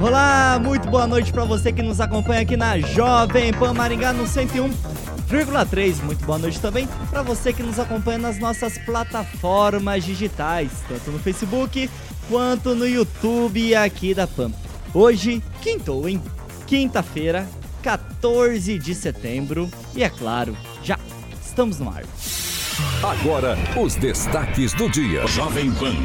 Olá, muito boa noite para você que nos acompanha aqui na Jovem Pan Maringá no 101,3. Muito boa noite também para você que nos acompanha nas nossas plataformas digitais, tanto no Facebook quanto no YouTube aqui da Pan. Hoje, quintou, hein? Quinta-feira, 14 de setembro, e é claro, já estamos no ar. Agora, os destaques do dia. Jovem Pan.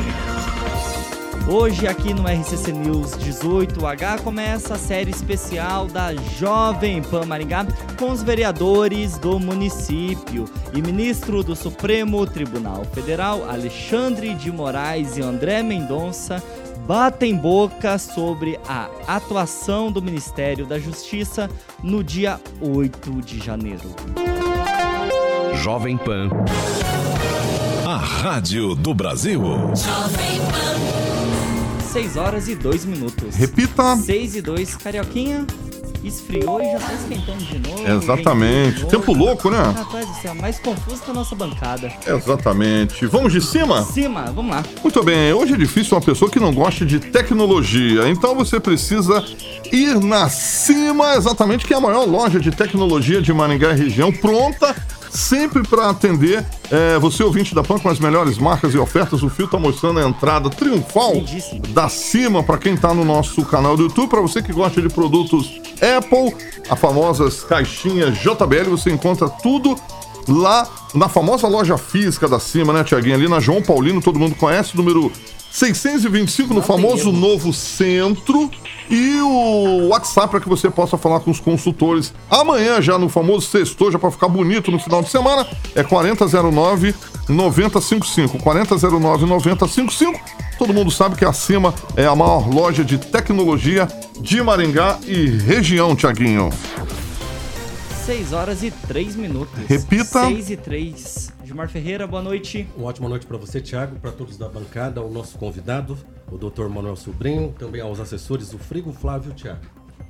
Hoje, aqui no RCC News 18H, começa a série especial da Jovem Pan Maringá com os vereadores do município e ministro do Supremo Tribunal Federal, Alexandre de Moraes e André Mendonça, batem boca sobre a atuação do Ministério da Justiça no dia 8 de janeiro. Jovem Pan. A Rádio do Brasil. Jovem Pan. 6 horas e 2 minutos. Repita. 6 e 2, Carioquinha. Esfriou e já tá esquentando de novo. Exatamente. De novo. Tempo louco, né? Rapaz do céu, mais confuso que a nossa bancada. Exatamente. Vamos de cima? Cima, vamos lá. Muito bem. Hoje é difícil uma pessoa que não gosta de tecnologia. Então você precisa ir na Cima, exatamente, que é a maior loja de tecnologia de Maringá e região, pronta sempre para atender é, você, ouvinte da PAN, com as melhores marcas e ofertas. O Fio tá mostrando a entrada triunfal da cima para quem tá no nosso canal do YouTube. Para você que gosta de produtos Apple, as famosas caixinhas JBL, você encontra tudo lá na famosa loja física da cima, né, Tiaguinho? Ali na João Paulino, todo mundo conhece, número 625 no famoso novo centro e o WhatsApp para que você possa falar com os consultores amanhã já no famoso sextor, já para ficar bonito no final de semana, é 4009 9055. 4009 9055. Todo mundo sabe que acima é a maior loja de tecnologia de Maringá e região, Tiaguinho. 6 horas e 3 minutos. Repita. 6 e 3. Gilmar Ferreira, boa noite. Uma ótima noite para você, Tiago, para todos da bancada, o nosso convidado, o Dr. Manuel Sobrinho, também aos assessores do Frigo Flávio Tiago.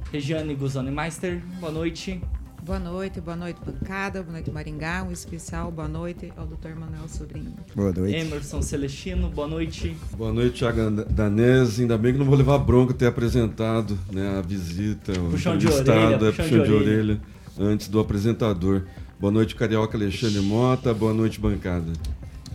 Regiane Guzani Meister, boa noite. Boa noite, boa noite, bancada, boa noite, Maringá. Um especial boa noite ao Dr. Manuel Sobrinho. Boa noite. Emerson Celestino, boa noite. Boa noite, Thiago Danese. Ainda bem que não vou levar bronca ter apresentado né, a visita, o puxão de orelha, puxão, puxão de, orelha. de orelha antes do apresentador. Boa noite, Carioca Alexandre Mota. Boa noite, bancada.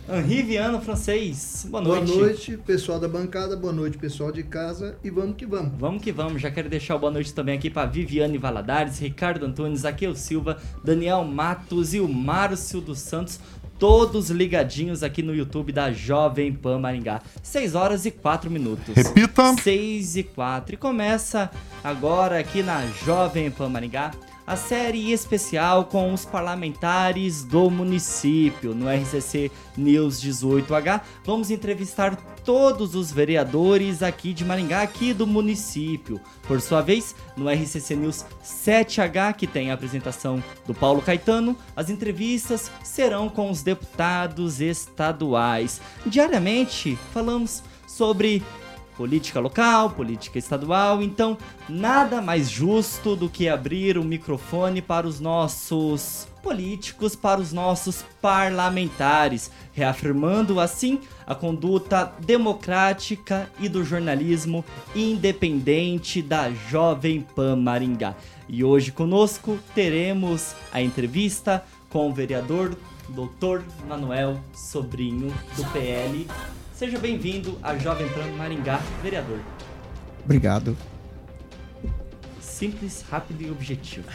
Henri Viano, francês. Boa noite. Boa noite, pessoal da bancada. Boa noite, pessoal de casa. E vamos que vamos. Vamos que vamos. Já quero deixar o boa noite também aqui para Viviane Valadares, Ricardo Antunes, Aqueu Silva, Daniel Matos e o Márcio dos Santos. Todos ligadinhos aqui no YouTube da Jovem Pan Maringá. 6 horas e 4 minutos. Repita. 6 e 4. E começa agora aqui na Jovem Pan Maringá a série especial com os parlamentares do município. No RCC News 18H, vamos entrevistar todos os vereadores aqui de Maringá, aqui do município. Por sua vez, no RCC News 7H, que tem a apresentação do Paulo Caetano, as entrevistas serão com os deputados estaduais. Diariamente, falamos sobre política local, política estadual. Então, nada mais justo do que abrir o microfone para os nossos políticos, para os nossos parlamentares, reafirmando assim a conduta democrática e do jornalismo independente da Jovem Pan Maringá. E hoje conosco teremos a entrevista com o vereador Dr. Manuel Sobrinho do PL Seja bem-vindo à Jovem Pan Maringá, vereador. Obrigado. Simples, rápido e objetivo.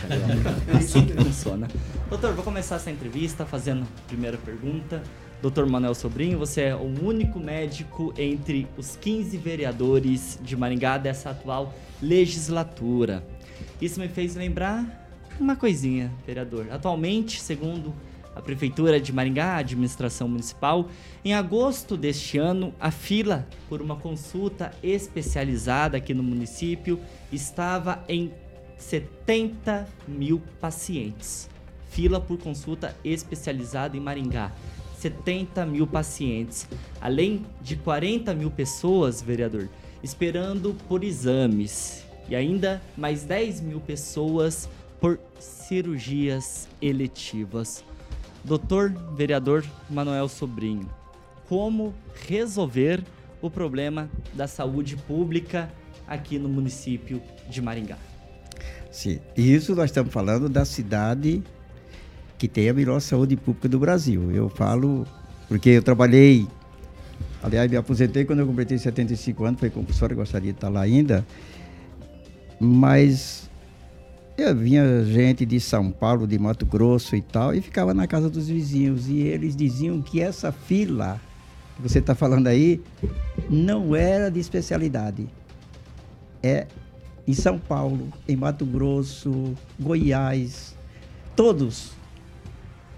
É assim que funciona. Doutor, vou começar essa entrevista fazendo a primeira pergunta. Doutor Manuel Sobrinho, você é o único médico entre os 15 vereadores de Maringá dessa atual legislatura. Isso me fez lembrar uma coisinha, vereador. Atualmente, segundo a Prefeitura de Maringá, a administração municipal, em agosto deste ano, a fila por uma consulta especializada aqui no município estava em 70 mil pacientes. Fila por consulta especializada em Maringá. 70 mil pacientes, além de 40 mil pessoas, vereador, esperando por exames e ainda mais 10 mil pessoas por cirurgias eletivas. Doutor vereador Manuel Sobrinho, como resolver o problema da saúde pública aqui no município de Maringá? Sim, isso nós estamos falando da cidade que tem a melhor saúde pública do Brasil. Eu falo porque eu trabalhei, aliás, me aposentei quando eu completei 75 anos, foi compulsório, gostaria de estar lá ainda, mas eu vinha gente de São Paulo, de Mato Grosso e tal, e ficava na casa dos vizinhos, e eles diziam que essa fila que você está falando aí não era de especialidade. É em São Paulo, em Mato Grosso, Goiás, todos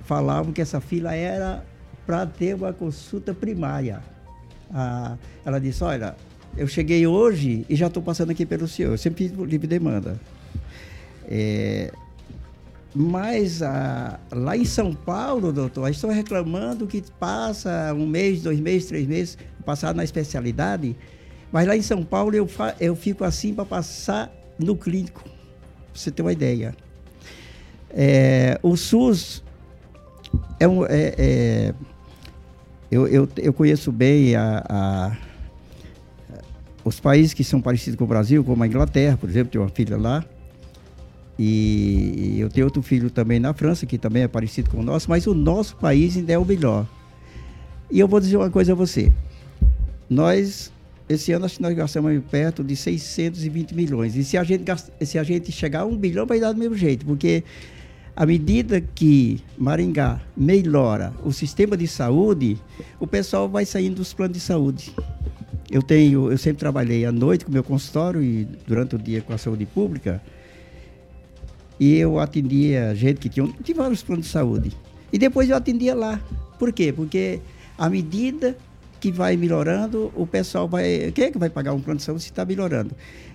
falavam que essa fila era para ter uma consulta primária. Ah, ela disse: Olha, eu cheguei hoje e já estou passando aqui pelo senhor. Eu sempre fiz livre demanda. É, mas ah, lá em São Paulo, doutor, estão reclamando que passa um mês, dois meses, três meses, passar na especialidade. Mas lá em São Paulo eu, eu fico assim para passar no clínico, pra você ter uma ideia. É, o SUS é um, é, é, eu, eu, eu conheço bem a, a, os países que são parecidos com o Brasil, como a Inglaterra, por exemplo, tenho uma filha lá. E eu tenho outro filho também na França, que também é parecido com o nosso, mas o nosso país ainda é o melhor. E eu vou dizer uma coisa a você. Nós, esse ano, acho que nós gastamos perto de 620 milhões. E se a gente, se a gente chegar a um bilhão, vai dar do mesmo jeito, porque à medida que Maringá melhora o sistema de saúde, o pessoal vai saindo dos planos de saúde. Eu tenho, eu sempre trabalhei à noite com meu consultório e durante o dia com a saúde pública. E eu atendia gente que tinha, vários planos de saúde. E depois eu atendia lá. Por quê? Porque à medida que vai melhorando, o pessoal vai. Quem é que vai pagar um plano de saúde se está melhorando?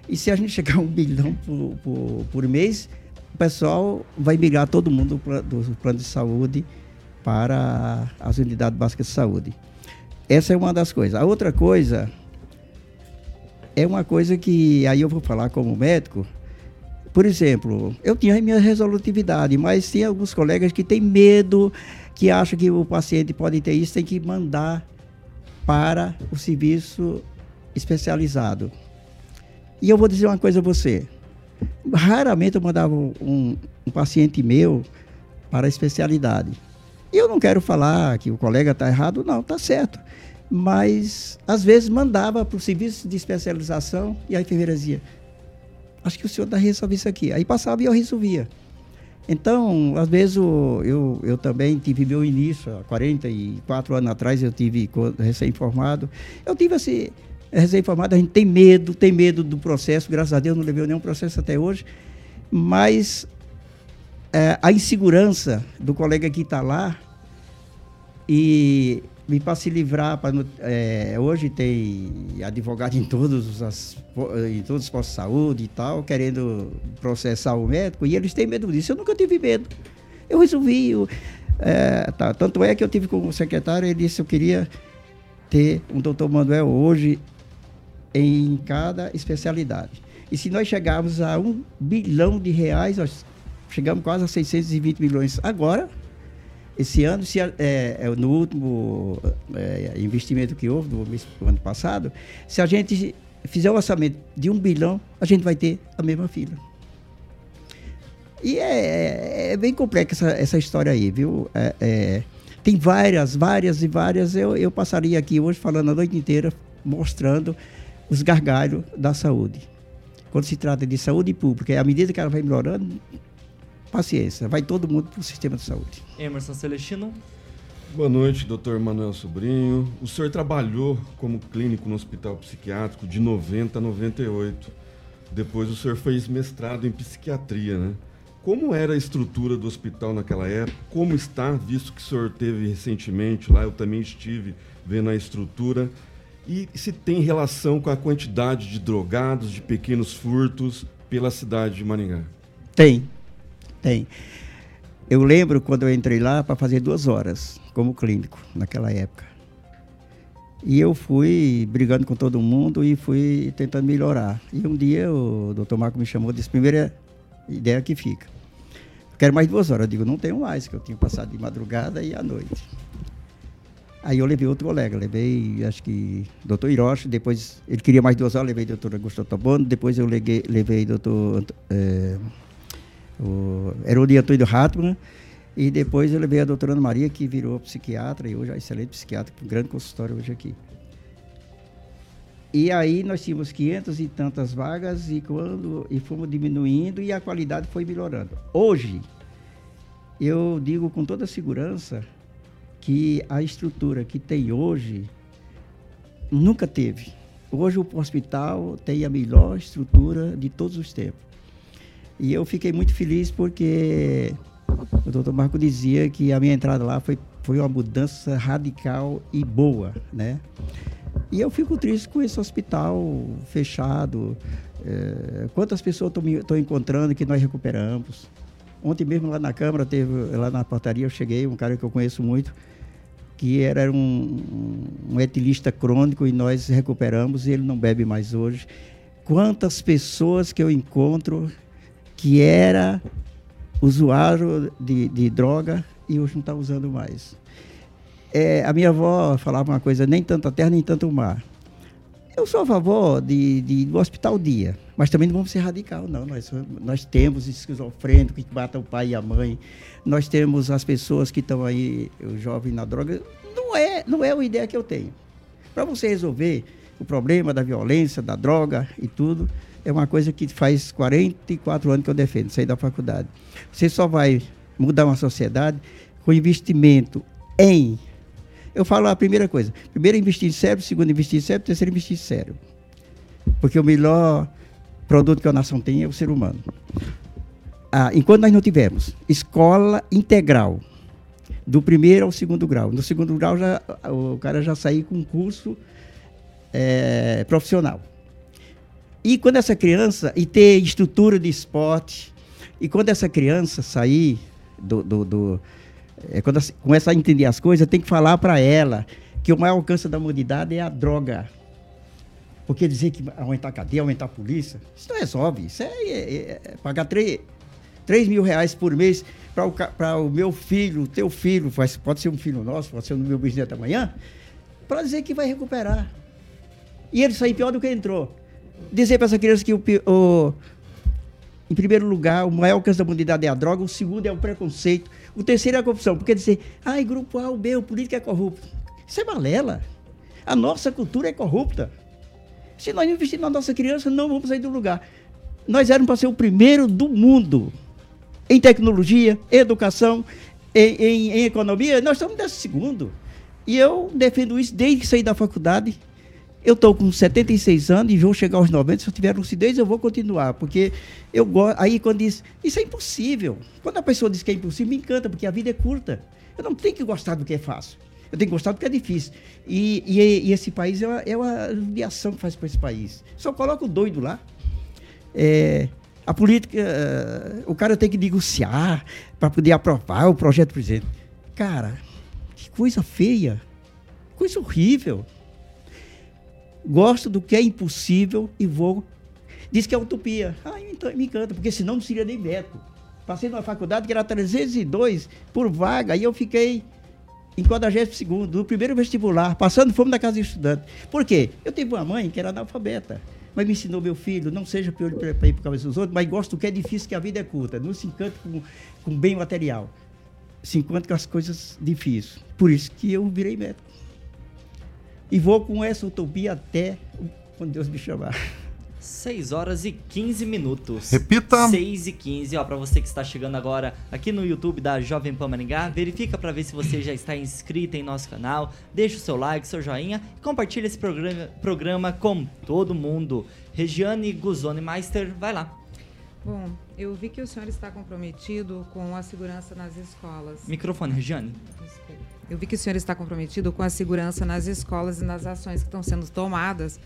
E se a gente chegar a um bilhão por, por, por mês, o pessoal vai migrar todo mundo do plano de saúde para as unidades básicas de saúde. Essa é uma das coisas. A outra coisa é uma coisa que aí eu vou falar como médico. Por exemplo, eu tinha a minha resolutividade, mas tem alguns colegas que têm medo, que acham que o paciente pode ter isso, tem que mandar para o serviço especializado. E eu vou dizer uma coisa a você. Raramente eu mandava um, um paciente meu para a especialidade. E eu não quero falar que o colega está errado, não, está certo. Mas, às vezes, mandava para o serviço de especialização e a enfermeira dizia: Acho que o senhor está resolver isso aqui. Aí passava e eu resolvia. Então, às vezes, eu, eu, eu, também tive meu início, há 44 anos atrás, eu tive recém-formado. Eu tive esse, recém-formado, a gente tem medo, tem medo do processo, graças a Deus não levei nenhum processo até hoje, mas é, a insegurança do colega que está lá e me para se livrar, pra, é, hoje tem advogado em todos, as, em todos os postos de saúde e tal, querendo processar o médico, e eles têm medo disso. Eu nunca tive medo. Eu resolvi. Eu, é, tá, tanto é que eu tive com o secretário, ele disse eu queria ter um doutor Manuel hoje em cada especialidade. E se nós chegarmos a um bilhão de reais, nós chegamos quase a 620 milhões agora, esse ano, se, é, é, no último é, investimento que houve, no ano passado, se a gente fizer o um orçamento de um bilhão, a gente vai ter a mesma fila. E é, é, é bem complexa essa, essa, história aí, viu? É, tem várias, várias e várias. Eu, eu passaria aqui hoje falando a noite inteira, mostrando os gargalhos da saúde. quando se trata de saúde pública, à medida que ela vai melhorando, paciência, vai todo mundo para o sistema de saúde. Emerson Celestino. Boa noite, doutor Manuel Sobrinho. O senhor trabalhou como clínico no hospital psiquiátrico de 90 a 98. Depois o senhor fez mestrado em psiquiatria, né? Como era a estrutura do hospital naquela época? Como está, visto que o senhor teve recentemente lá, eu também estive vendo a estrutura. E se tem relação com a quantidade de drogados, de pequenos furtos pela cidade de Maringá? Tem, tem. Eu lembro quando eu entrei lá para fazer duas horas como clínico naquela época. E eu fui brigando com todo mundo e fui tentando melhorar. E um dia o doutor Marco me chamou e disse: primeira ideia que fica. Quero mais duas horas. Eu digo: não tenho mais, que eu tinha passado de madrugada e à noite. Aí eu levei outro colega, levei, acho que, doutor Hiroshi, depois, ele queria mais duas horas, levei doutor Augusto Tobono, depois eu levei, levei doutor, é, o Herodi Antônio Hartmann, e depois eu levei a doutora Ana Maria, que virou psiquiatra, e hoje é excelente psiquiatra, com um grande consultório hoje aqui. E aí nós tínhamos 500 e tantas vagas, e, quando, e fomos diminuindo, e a qualidade foi melhorando. Hoje, eu digo com toda segurança, que a estrutura que tem hoje nunca teve. Hoje o hospital tem a melhor estrutura de todos os tempos. E eu fiquei muito feliz porque o doutor Marco dizia que a minha entrada lá foi, foi uma mudança radical e boa, né? E eu fico triste com esse hospital fechado. É, quantas pessoas estou encontrando que nós recuperamos? Ontem mesmo lá na Câmara, teve, lá na portaria, eu cheguei, um cara que eu conheço muito, que era um, um etilista crônico e nós recuperamos e ele não bebe mais hoje. Quantas pessoas que eu encontro que era usuário de, de droga e hoje não está usando mais. É, a minha avó falava uma coisa, nem tanta terra, nem tanto mar. Eu sou a favor de, de, do hospital dia, mas também não vamos ser radical, não. Nós, nós temos esquizofrênico que mata o pai e a mãe, nós temos as pessoas que estão aí, o jovem na droga. Não é, não é a ideia que eu tenho. Para você resolver o problema da violência, da droga e tudo, é uma coisa que faz 44 anos que eu defendo, sair da faculdade. Você só vai mudar uma sociedade com investimento em. Eu falo a primeira coisa: primeiro investir em cérebro, segundo investir em cérebro, terceiro investir em cérebro. Porque o melhor produto que a nação tem é o ser humano ah, enquanto nós não tivermos escola integral, do primeiro ao segundo grau, no segundo grau já, o cara já sair com um curso é, profissional. E quando essa criança, e ter estrutura de esporte, e quando essa criança sair do. do, do é, quando começa a entender as coisas, tem que falar para ela que o maior alcance da humanidade é a droga. Porque dizer que aumentar a cadeia, aumentar a polícia, isso não resolve. Isso é, é, é pagar três, 3 mil reais por mês para o, o meu filho, teu filho, pode ser um filho nosso, pode ser o meu bisneto amanhã, para dizer que vai recuperar. E ele sair pior do que entrou. Dizer para essa criança que o, o, em primeiro lugar, o maior alcance da humanidade é a droga, o segundo é o preconceito, o terceiro é a corrupção. Porque dizer, ai, grupo A, o B, o político é corrupto. Isso é balela. A nossa cultura é corrupta. Se nós investirmos na nossa criança, não vamos sair do lugar. Nós éramos para ser o primeiro do mundo em tecnologia, educação, em, em, em economia, nós estamos nesse segundo. E eu defendo isso desde que saí da faculdade. Eu estou com 76 anos e vou chegar aos 90. Se eu tiver lucidez, eu vou continuar. Porque eu gosto. Aí, quando diz, isso é impossível. Quando a pessoa diz que é impossível, me encanta, porque a vida é curta. Eu não tenho que gostar do que é fácil. Eu tenho que gostar do que é difícil. E, e, e esse país é uma, é uma judiação que faz para esse país. Só coloca o doido lá. É, a política, o cara tem que negociar para poder aprovar o projeto do presidente. Cara, que coisa feia, coisa horrível. Gosto do que é impossível e vou. Diz que é utopia. Ah, me encanta, porque senão não seria nem médico. Passei numa faculdade que era 302 por vaga e eu fiquei em 42 do primeiro vestibular, passando fome na casa de estudante. Por quê? Eu tive uma mãe que era analfabeta mas me ensinou meu filho, não seja pior para ir por causa dos outros, mas gosto do que é difícil, que a vida é curta. Não se encante com, com bem material. Se encante com as coisas difíceis. Por isso que eu virei médico. E vou com essa utopia até quando Deus me chamar. 6 horas e 15 minutos. Repita. 6 e 15, ó, pra você que está chegando agora aqui no YouTube da Jovem Pan Maringá, verifica pra ver se você já está inscrito em nosso canal, deixa o seu like, seu joinha e compartilha esse programa, programa com todo mundo. Regiane Guzoni Meister, vai lá. Bom, eu vi que o senhor está comprometido com a segurança nas escolas. Microfone, Regiane. Eu vi que o senhor está comprometido com a segurança nas escolas e nas ações que estão sendo tomadas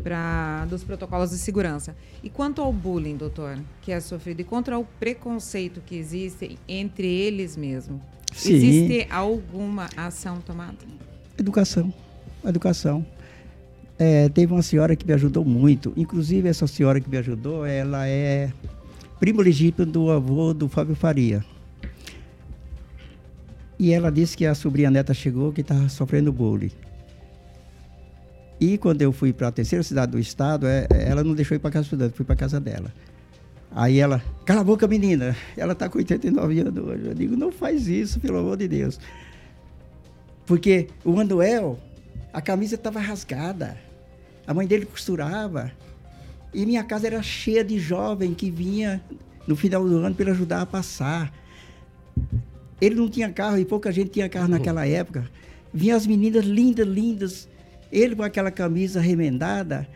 para dos protocolos de segurança. E quanto ao bullying, doutor, que é sofrido, e contra o preconceito que existe entre eles mesmos, Sim. existe alguma ação tomada? Educação. Educação. É, teve uma senhora que me ajudou muito. Inclusive, essa senhora que me ajudou, ela é primo legítimo do avô do Fábio Faria. E ela disse que a sobrinha neta chegou que estava sofrendo bullying. E quando eu fui para a terceira cidade do estado, é, ela não deixou ir para casa estudante, fui para casa dela. Aí ela, cala a boca, menina. Ela está com 89 anos hoje. Eu digo, não faz isso, pelo amor de Deus. Porque o Manuel, a camisa estava rasgada. A mãe dele costurava. E minha casa era cheia de jovem que vinha no final do ano para ajudar a passar. Ele não tinha carro e pouca gente tinha carro naquela época. Vinha as meninas lindas, lindas. Ele com aquela camisa remendada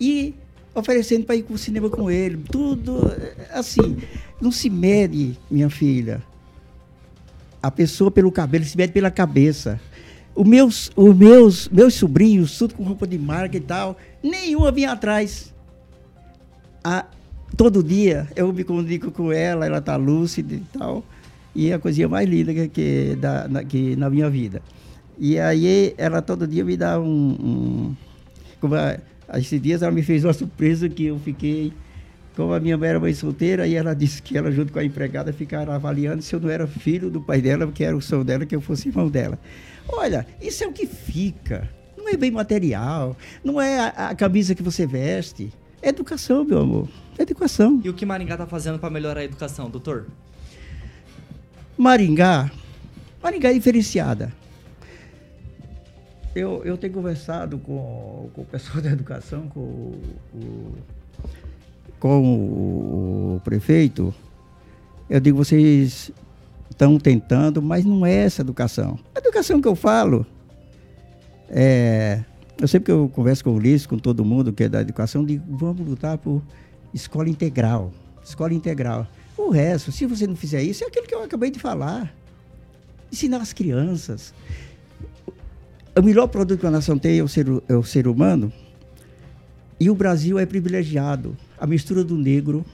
e oferecendo para ir para o cinema com ele. Tudo assim. Não se mede, minha filha. A pessoa pelo cabelo, se mede pela cabeça. Os meus, os meus, meus sobrinhos, tudo com roupa de marca e tal, nenhuma vinha atrás. A, todo dia eu me comunico com ela, ela está lúcida e tal. E a coisinha mais linda que, que, da, na, que na minha vida. E aí ela todo dia me dá um. um como a, esses dias ela me fez uma surpresa que eu fiquei. Como a minha mãe era mãe solteira, e ela disse que ela, junto com a empregada, ficaram avaliando se eu não era filho do pai dela, que era o som dela, que eu fosse irmão dela. Olha, isso é o que fica. Não é bem material, não é a, a camisa que você veste. É educação, meu amor. É educação. E o que Maringá está fazendo para melhorar a educação, doutor? Maringá, Maringá é diferenciada. Eu, eu tenho conversado com, com o pessoal da educação, com o, com o, o prefeito. Eu digo, vocês estão tentando, mas não é essa educação. A educação que eu falo é. Eu sempre que eu converso com o Ulisses, com todo mundo que é da educação, digo, vamos lutar por escola integral. Escola integral. O resto, se você não fizer isso, é aquilo que eu acabei de falar. Ensinar as crianças. O melhor produto que a nação tem é o ser, é o ser humano. E o Brasil é privilegiado. A mistura do negro,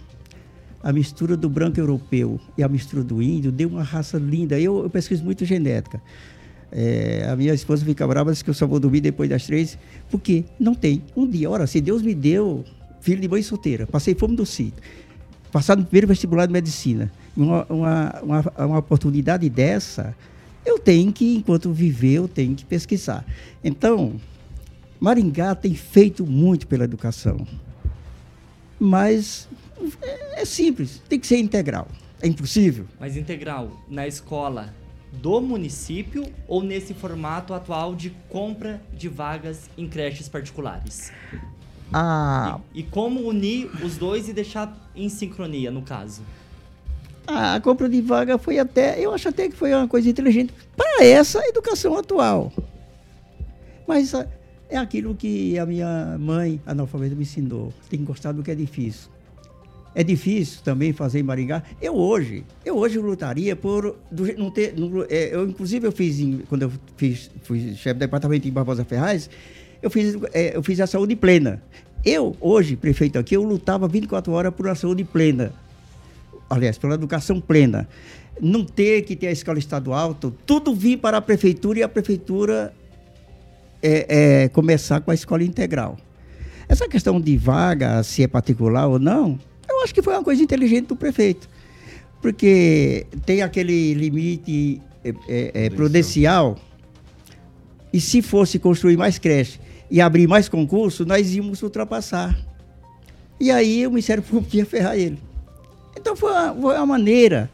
a mistura do branco europeu e a mistura do índio deu uma raça linda. Eu, eu pesquiso muito genética. É, a minha esposa fica brava, diz que eu só vou dormir depois das três, porque não tem. Um dia, ora, se Deus me deu filho de mãe solteira, passei fome do sítio, passar no primeiro vestibular de medicina, uma, uma, uma, uma, oportunidade dessa, eu tenho que, enquanto viver, eu tenho que pesquisar. Então, Maringá tem feito muito pela educação, mas é, é simples, tem que ser integral. É impossível. Mas integral na escola do município ou nesse formato atual de compra de vagas em creches particulares? Ah. E, e, como unir os dois e deixar em sincronia, no caso? A compra de vaga foi até, eu acho até que foi uma coisa inteligente para essa educação atual. Mas ah, é aquilo que a minha mãe analfabeta me ensinou. Tem que gostar do que é difícil. É difícil também fazer em Maringá. Eu hoje, eu hoje lutaria por do, não ter, não, é, eu inclusive eu fiz quando eu fiz fui chefe do departamento em Barbosa Ferraz, eu fiz, é, eu fiz a saúde plena. Eu, hoje, prefeito aqui, eu lutava 24 horas por a saúde plena. Aliás, pela educação plena. Não ter que ter a escola estadual, tudo vir para a prefeitura e a prefeitura é, é, começar com a escola integral. Essa questão de vaga, se é particular ou não, eu acho que foi uma coisa inteligente do prefeito. Porque tem aquele limite é, é, é prudencial. E se fosse construir mais creche e abrir mais concurso, nós íamos ultrapassar. E aí o Ministério Público ia ferrar ele. Então foi uma, foi uma maneira,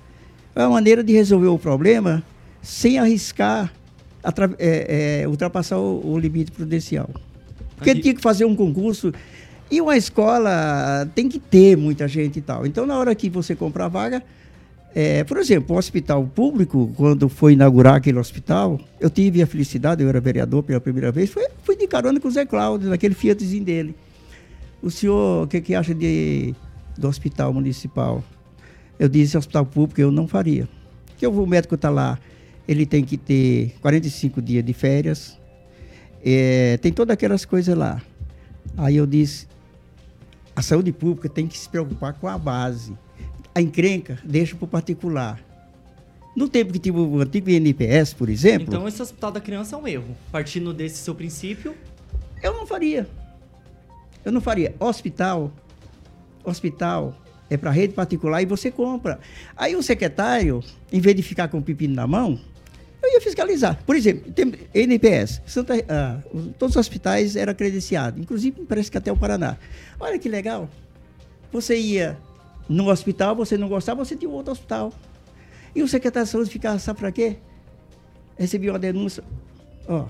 uma maneira de resolver o problema sem arriscar é, é, ultrapassar o, o, limite prudencial. Porque Aqui... tinha que fazer um concurso E uma escola tem que ter muita gente e tal. Então, na hora que você compra a vaga, é, por exemplo, o hospital público, quando foi inaugurar aquele hospital, eu tive a felicidade, eu era vereador pela primeira vez, foi, fui de carona com o Zé Cláudio, naquele Fiatzinho dele. O senhor, o que, que acha de, do hospital municipal? Eu disse, hospital público eu não faria. Porque o médico está lá, ele tem que ter 45 dias de férias, é, tem todas aquelas coisas lá. Aí eu disse, a saúde pública tem que se preocupar com a base. A encrenca deixa para o particular. No tempo que tive o antigo INPS, por exemplo. Então esse hospital da criança é um erro. Partindo desse seu princípio. Eu não faria. Eu não faria. Hospital. Hospital é para rede particular e você compra. Aí o secretário, em vez de ficar com o pepino na mão, eu ia fiscalizar. Por exemplo, tem NPS, Santa, ah, todos os hospitais eram credenciados, inclusive parece que até o Paraná. Olha que legal. Você ia no hospital, você não gostava, você tinha outro hospital. E o secretário de saúde ficava, sabe para quê? Recebi uma denúncia. Ó,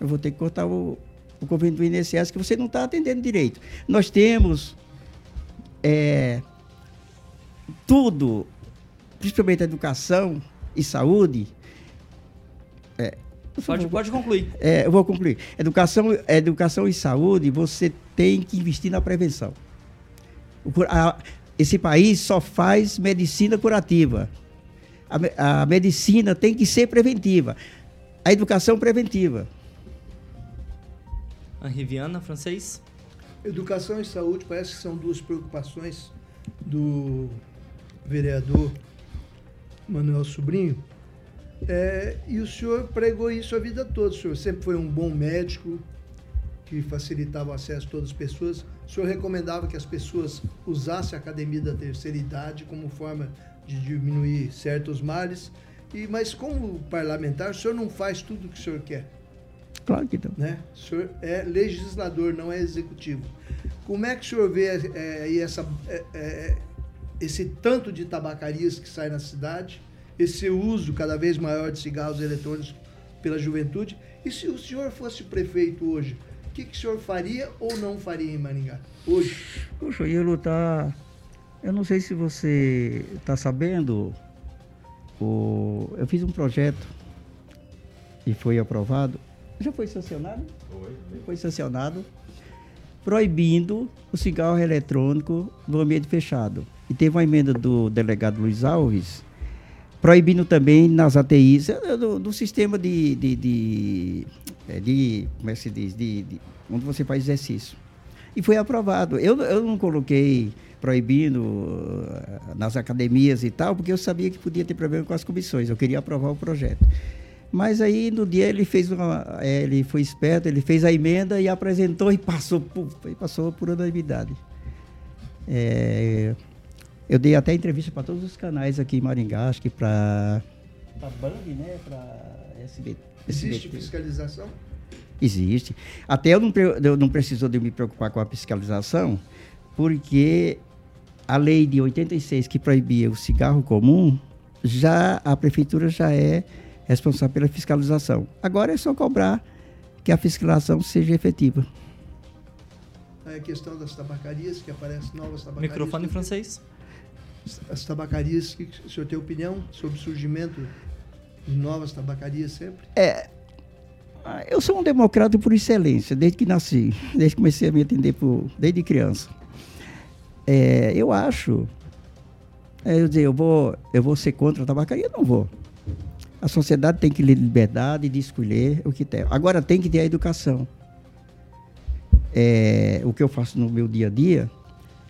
eu vou ter que cortar o, o governo do INSS que você não está atendendo direito. Nós temos é, tudo, principalmente a educação e saúde, é, pode, pode concluir. É, eu vou concluir. Educação, educação e saúde, você tem que investir na prevenção. A, esse país só faz medicina curativa. A, a, medicina tem que ser preventiva. A educação preventiva. A Riviana, francês? Educação e saúde parece que são duas preocupações do vereador Manuel Sobrinho. É, e o senhor pregou isso a vida toda. O senhor sempre foi um bom médico que facilitava o acesso a todas as pessoas. O senhor recomendava que as pessoas usassem a academia da terceira idade como forma de diminuir certos males. E, mas como parlamentar, o senhor não faz tudo o que o senhor quer. Claro que não. Né? O senhor é legislador, não é executivo. Como é que o senhor vê é, essa, é, é, esse tanto de tabacarias que sai na cidade? esse uso cada vez maior de cigarros eletrônicos pela juventude. E se o senhor fosse prefeito hoje, que, que o senhor faria ou não faria em Maringá? Hoje? Puxa, eu ia lutar. Eu não sei se você está sabendo, o... eu fiz um projeto e foi aprovado. Já foi sancionado? Foi. Foi sancionado proibindo o cigarro eletrônico no ambiente fechado. E teve uma emenda do delegado Luiz Alves proibindo também nas ATIs, é, do, do sistema de, de, de, é, de, como é que se diz, de, de, onde você faz exercício. E foi aprovado. Eu, eu não coloquei proibindo uh, nas academias e tal, porque eu sabia que podia ter problema com as comissões. Eu queria aprovar o projeto. Mas aí no dia ele fez uma, é, ele foi esperto, ele fez a emenda e apresentou e passou, puf, e passou por unanimidade. É, eu dei até entrevista para todos os canais aqui em Maringá, acho que para a Band, né? Para SBT. Existe fiscalização? Existe. Até eu não, eu não precisou de me preocupar com a fiscalização, porque a lei de 86 que proibia o cigarro comum, já a prefeitura já é responsável pela fiscalização. Agora é só cobrar que a fiscalização seja efetiva. A questão das tabacarias, que aparecem novas tabacarias. Microfone em francês as tabacarias, que o senhor tem opinião sobre o surgimento novas tabacarias sempre? É, eu sou um democrata por excelência, desde que nasci, desde que comecei a me atender por, desde criança. É, eu acho, é, eu dizer, eu vou, eu vou ser contra a tabacaria? Não vou. A sociedade tem que ter liberdade de escolher o que tem. Agora tem que ter a educação. É, o que eu faço no meu dia a dia,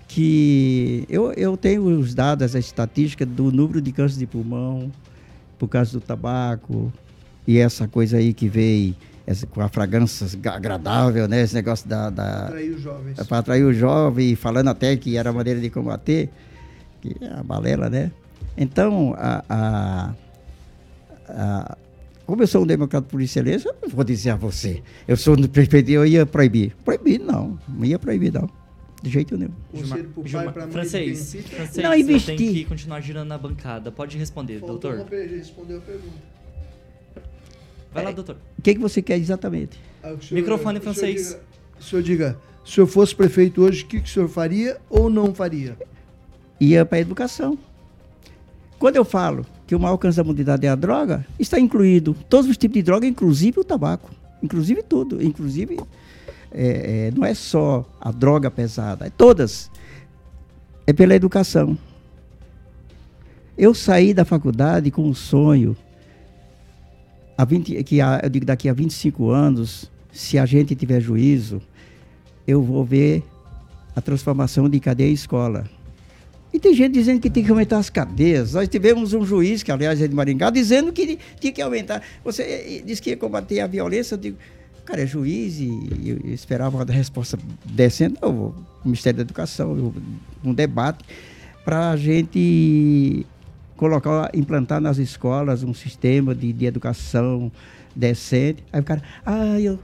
que eu, eu tenho os dados, a estatística do número de câncer de pulmão por causa do tabaco e essa coisa aí que veio essa, com a fragrância agradável, né? Esse negócio da... da atrair os jovens. É para atrair o jovem, falando até que era a maneira de combater, que é a balela, né? Então, a, a, a, como eu sou um democrata por excelência, eu não vou dizer a você, eu sou do prefeito, eu ia proibir. Proibir, não, não ia proibir, não. De jeito nenhum. Conselho pro pai, pra mãe, francês, francês, não investir. tem que continuar girando na bancada. Pode responder, Faltou doutor. respondeu a pergunta. Vai é, lá, doutor. O que, que você quer exatamente? Ah, senhor, Microfone francês. O senhor diga, se o senhor fosse prefeito hoje, o que, que o senhor faria ou não faria? Ia para a educação. Quando eu falo que o maior alcance da humanidade é a droga, está incluído todos os tipos de droga, inclusive o tabaco. Inclusive tudo. Inclusive, é, é, não é só a droga pesada, é todas. É pela educação. Eu saí da faculdade com um sonho, a 20, que a, eu digo daqui a 25 anos, se a gente tiver juízo, eu vou ver a transformação de cadeia e escola. E tem gente dizendo que tem que aumentar as cadeias. Nós tivemos um juiz, que aliás é de Maringá, dizendo que tinha que aumentar. Você eh, disse que ia combater a violência. Eu digo, cara, é juiz e eu esperava uma resposta decente. Não, o Ministério da Educação, um debate para a gente colocar, implantar nas escolas um sistema de, de educação decente. Aí o cara, ah, eu,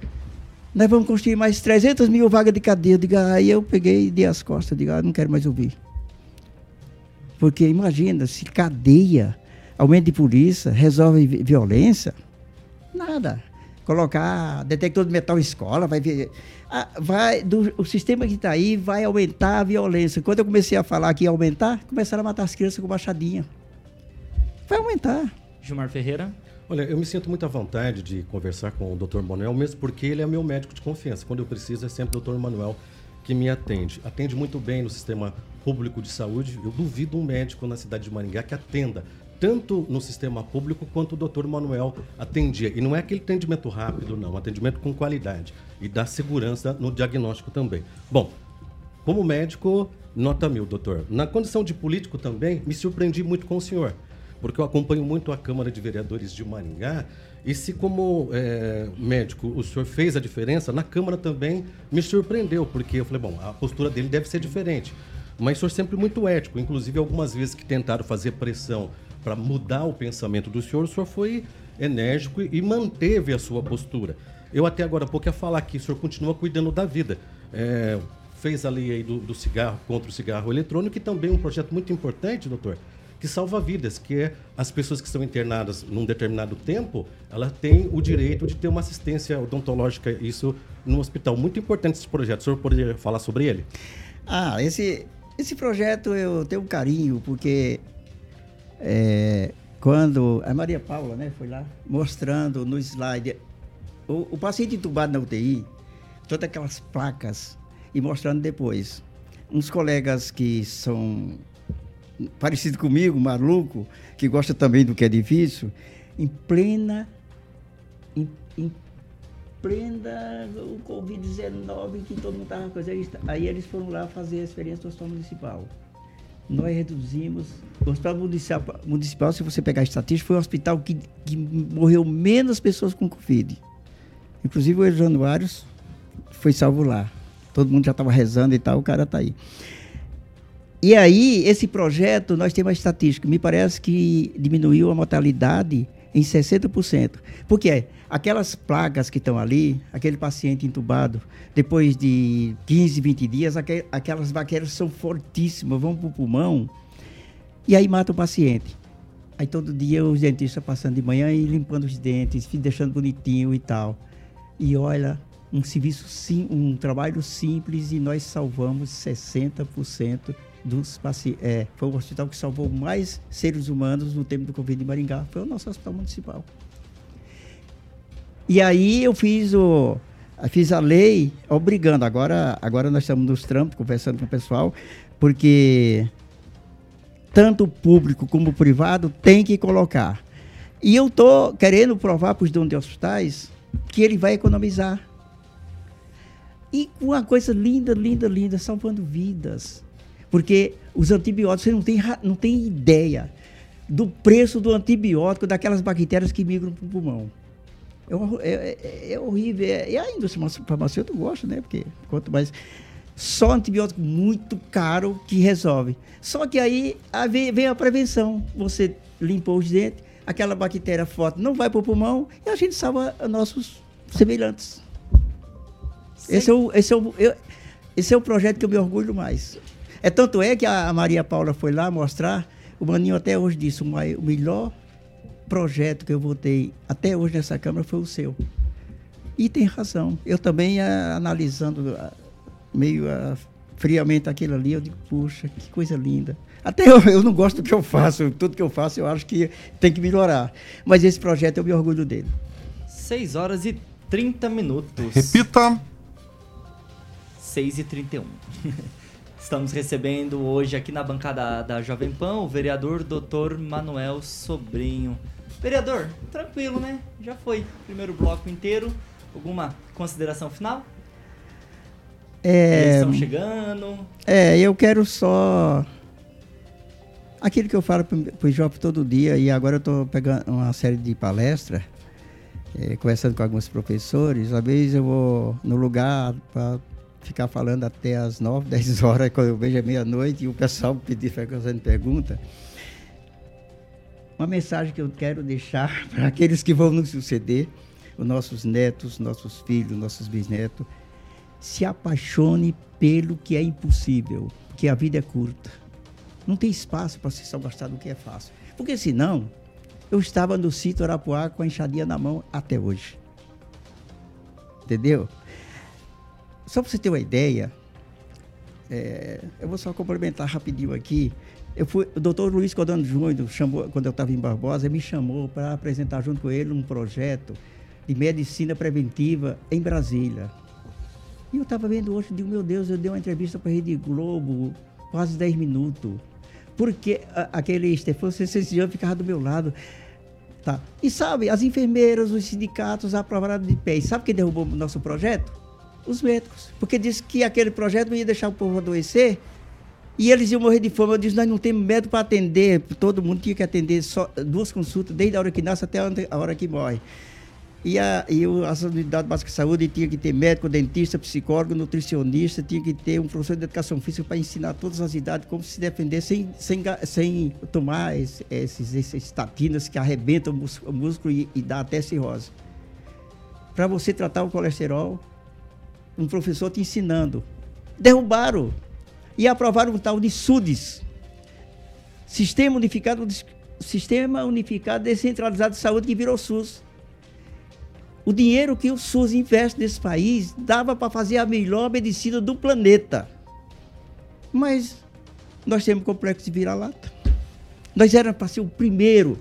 nós vamos construir mais 300 mil vagas de cadeia. Eu digo, aí eu peguei e dei as costas, digo, ah, não quero mais ouvir. Porque imagina, se cadeia, aumento de polícia, resolve violência, nada. Colocar detector de metal em escola, vai ver. Ah, vai, do, o sistema que está aí vai aumentar a violência. Quando eu comecei a falar que ia aumentar, começaram a matar as crianças com machadinha. Vai aumentar. Gilmar Ferreira. Olha, eu me sinto muito à vontade de conversar com o Dr. Manuel, mesmo porque ele é meu médico de confiança. Quando eu preciso, é sempre o Dr. Manuel que me atende. Atende muito bem no sistema público de saúde. Eu duvido um médico na cidade de Maringá que atenda tanto no sistema público quanto o doutor Manuel atendia. E não é aquele atendimento rápido, não, atendimento com qualidade e dá segurança no diagnóstico também. Bom, como médico, nota mil, doutor. Na condição de político também, me surpreendi muito com o senhor, porque eu acompanho muito a Câmara de Vereadores de Maringá e se, como é, médico, o senhor fez a diferença, na Câmara também me surpreendeu, porque eu falei, bom, a postura dele deve ser diferente. Mas o senhor sempre muito ético, inclusive algumas vezes que tentaram fazer pressão para mudar o pensamento do senhor, o senhor foi enérgico e manteve a sua postura. Eu até agora pouco ia falar que o senhor continua cuidando da vida. É, fez a lei aí do, do cigarro contra o cigarro eletrônico, que também um projeto muito importante, doutor, que salva vidas, que é as pessoas que estão internadas num determinado tempo, elas têm o direito de ter uma assistência odontológica, isso no hospital. Muito importante esse projeto. O senhor poderia falar sobre ele? Ah, esse, esse projeto eu tenho um carinho, porque é, quando a Maria Paula né, foi lá mostrando no slide o, o paciente entubado na UTI, todas aquelas placas, e mostrando depois. Uns colegas que são parecido comigo, maluco, que gosta também do que é difícil, em plena. Em, em plena o Covid-19, que todo mundo estava fazendo. Aí eles foram lá fazer a experiência do hospital municipal. Nós reduzimos. O hospital municipal, municipal se você pegar a estatística, foi o hospital que, que morreu menos pessoas com Covid. Inclusive o Januários foi salvo lá. Todo mundo já estava rezando e tal, o cara está aí. E aí, esse projeto, nós temos uma estatística, me parece que diminuiu a mortalidade em 60%. Por quê? Aquelas placas que estão ali, aquele paciente entubado, depois de 15, 20 dias, aquelas bactérias são fortíssimas, vão para o pulmão e aí mata o paciente. Aí todo dia os dentistas passando de manhã e limpando os dentes, deixando bonitinho e tal. E olha, um serviço sim, um trabalho simples e nós salvamos 60% dos pacientes. É, foi o hospital que salvou mais seres humanos no tempo do Covid de Maringá. Foi o nosso hospital municipal. E aí eu fiz o fiz a lei obrigando. Agora, agora nós estamos nos trampos, conversando com o pessoal, porque tanto o público como o privado tem que colocar. E eu estou querendo provar para os donos de hospitais que ele vai economizar. E uma coisa linda, linda, linda, salvando vidas. Porque os antibióticos, você não tem, não tem ideia do preço do antibiótico daquelas bactérias que migram para o pulmão. É, é, é, é horrível. É, e a indústria farmacêutica eu gosto, né? Porque quanto mais. Só antibiótico muito caro que resolve. Só que aí, aí vem a prevenção. Você limpou os dentes, aquela bactéria forte não vai para o pulmão e a gente salva nossos semelhantes. Esse é, o, esse, é o, eu, esse é o projeto que eu me orgulho mais. É tanto é que a Maria Paula foi lá mostrar, o Maninho até hoje disse, o melhor projeto que eu votei até hoje nessa Câmara foi o seu. E tem razão. Eu também, eh, analisando meio ah, friamente aquilo ali, eu digo, puxa, que coisa linda. Até eu, eu não gosto do que eu faço, tudo que eu faço eu acho que tem que melhorar. Mas esse projeto eu me orgulho dele. 6 horas e 30 minutos. Repita. 6 e 31. Estamos recebendo hoje aqui na bancada da Jovem Pan o vereador Dr. Manuel Sobrinho. Vereador, tranquilo, né? Já foi. Primeiro bloco inteiro. Alguma consideração final? É, Eles estão chegando. é, eu quero só. Aquilo que eu falo para o jovem todo dia, e agora eu estou pegando uma série de palestras, é, conversando com alguns professores. Às vezes eu vou no lugar para ficar falando até as 9, 10 horas, quando eu vejo é meia-noite, e o pessoal pedir fazendo pergunta. Uma mensagem que eu quero deixar para aqueles que vão nos suceder, os nossos netos, nossos filhos, nossos bisnetos, se apaixone pelo que é impossível, porque a vida é curta. Não tem espaço para se só gostar do que é fácil. Porque senão, eu estava no sítio Arapuá com a enxadinha na mão até hoje. Entendeu? Só para você ter uma ideia, é, eu vou só complementar rapidinho aqui. Eu fui, o doutor Luiz Codano Júnior, chamou, quando eu estava em Barbosa, me chamou para apresentar junto com ele um projeto de medicina preventiva em Brasília. E eu estava vendo hoje, digo, meu Deus, eu dei uma entrevista para a Rede Globo, quase 10 minutos. Porque a, aquele Stefano Sensencião ficava do meu lado. Tá. E sabe, as enfermeiras, os sindicatos aprovaram de pé. E sabe quem derrubou o nosso projeto? Os médicos. Porque disse que aquele projeto não ia deixar o povo adoecer. E eles iam morrer de fome. Eu disse, nós não temos médico para atender. Todo mundo tinha que atender só duas consultas, desde a hora que nasce até a hora que morre. E, a, e o, as unidades básicas de saúde tinha que ter médico, dentista, psicólogo, nutricionista, tinha que ter um professor de educação física para ensinar todas as idades como se defender sem, sem, sem tomar esses, esses, esses estatinas que arrebentam o músculo e, e dá até cirrose. Para você tratar o colesterol, um professor te ensinando. Derrubaram e aprovaram um tal de SUDES. Sistema Unificado, Sistema Unificado Descentralizado de Saúde que virou SUS. O dinheiro que o SUS investe nesse país dava para fazer a melhor medicina do planeta. Mas nós temos complexo de vira-lata. Nós éramos para ser o primeiro.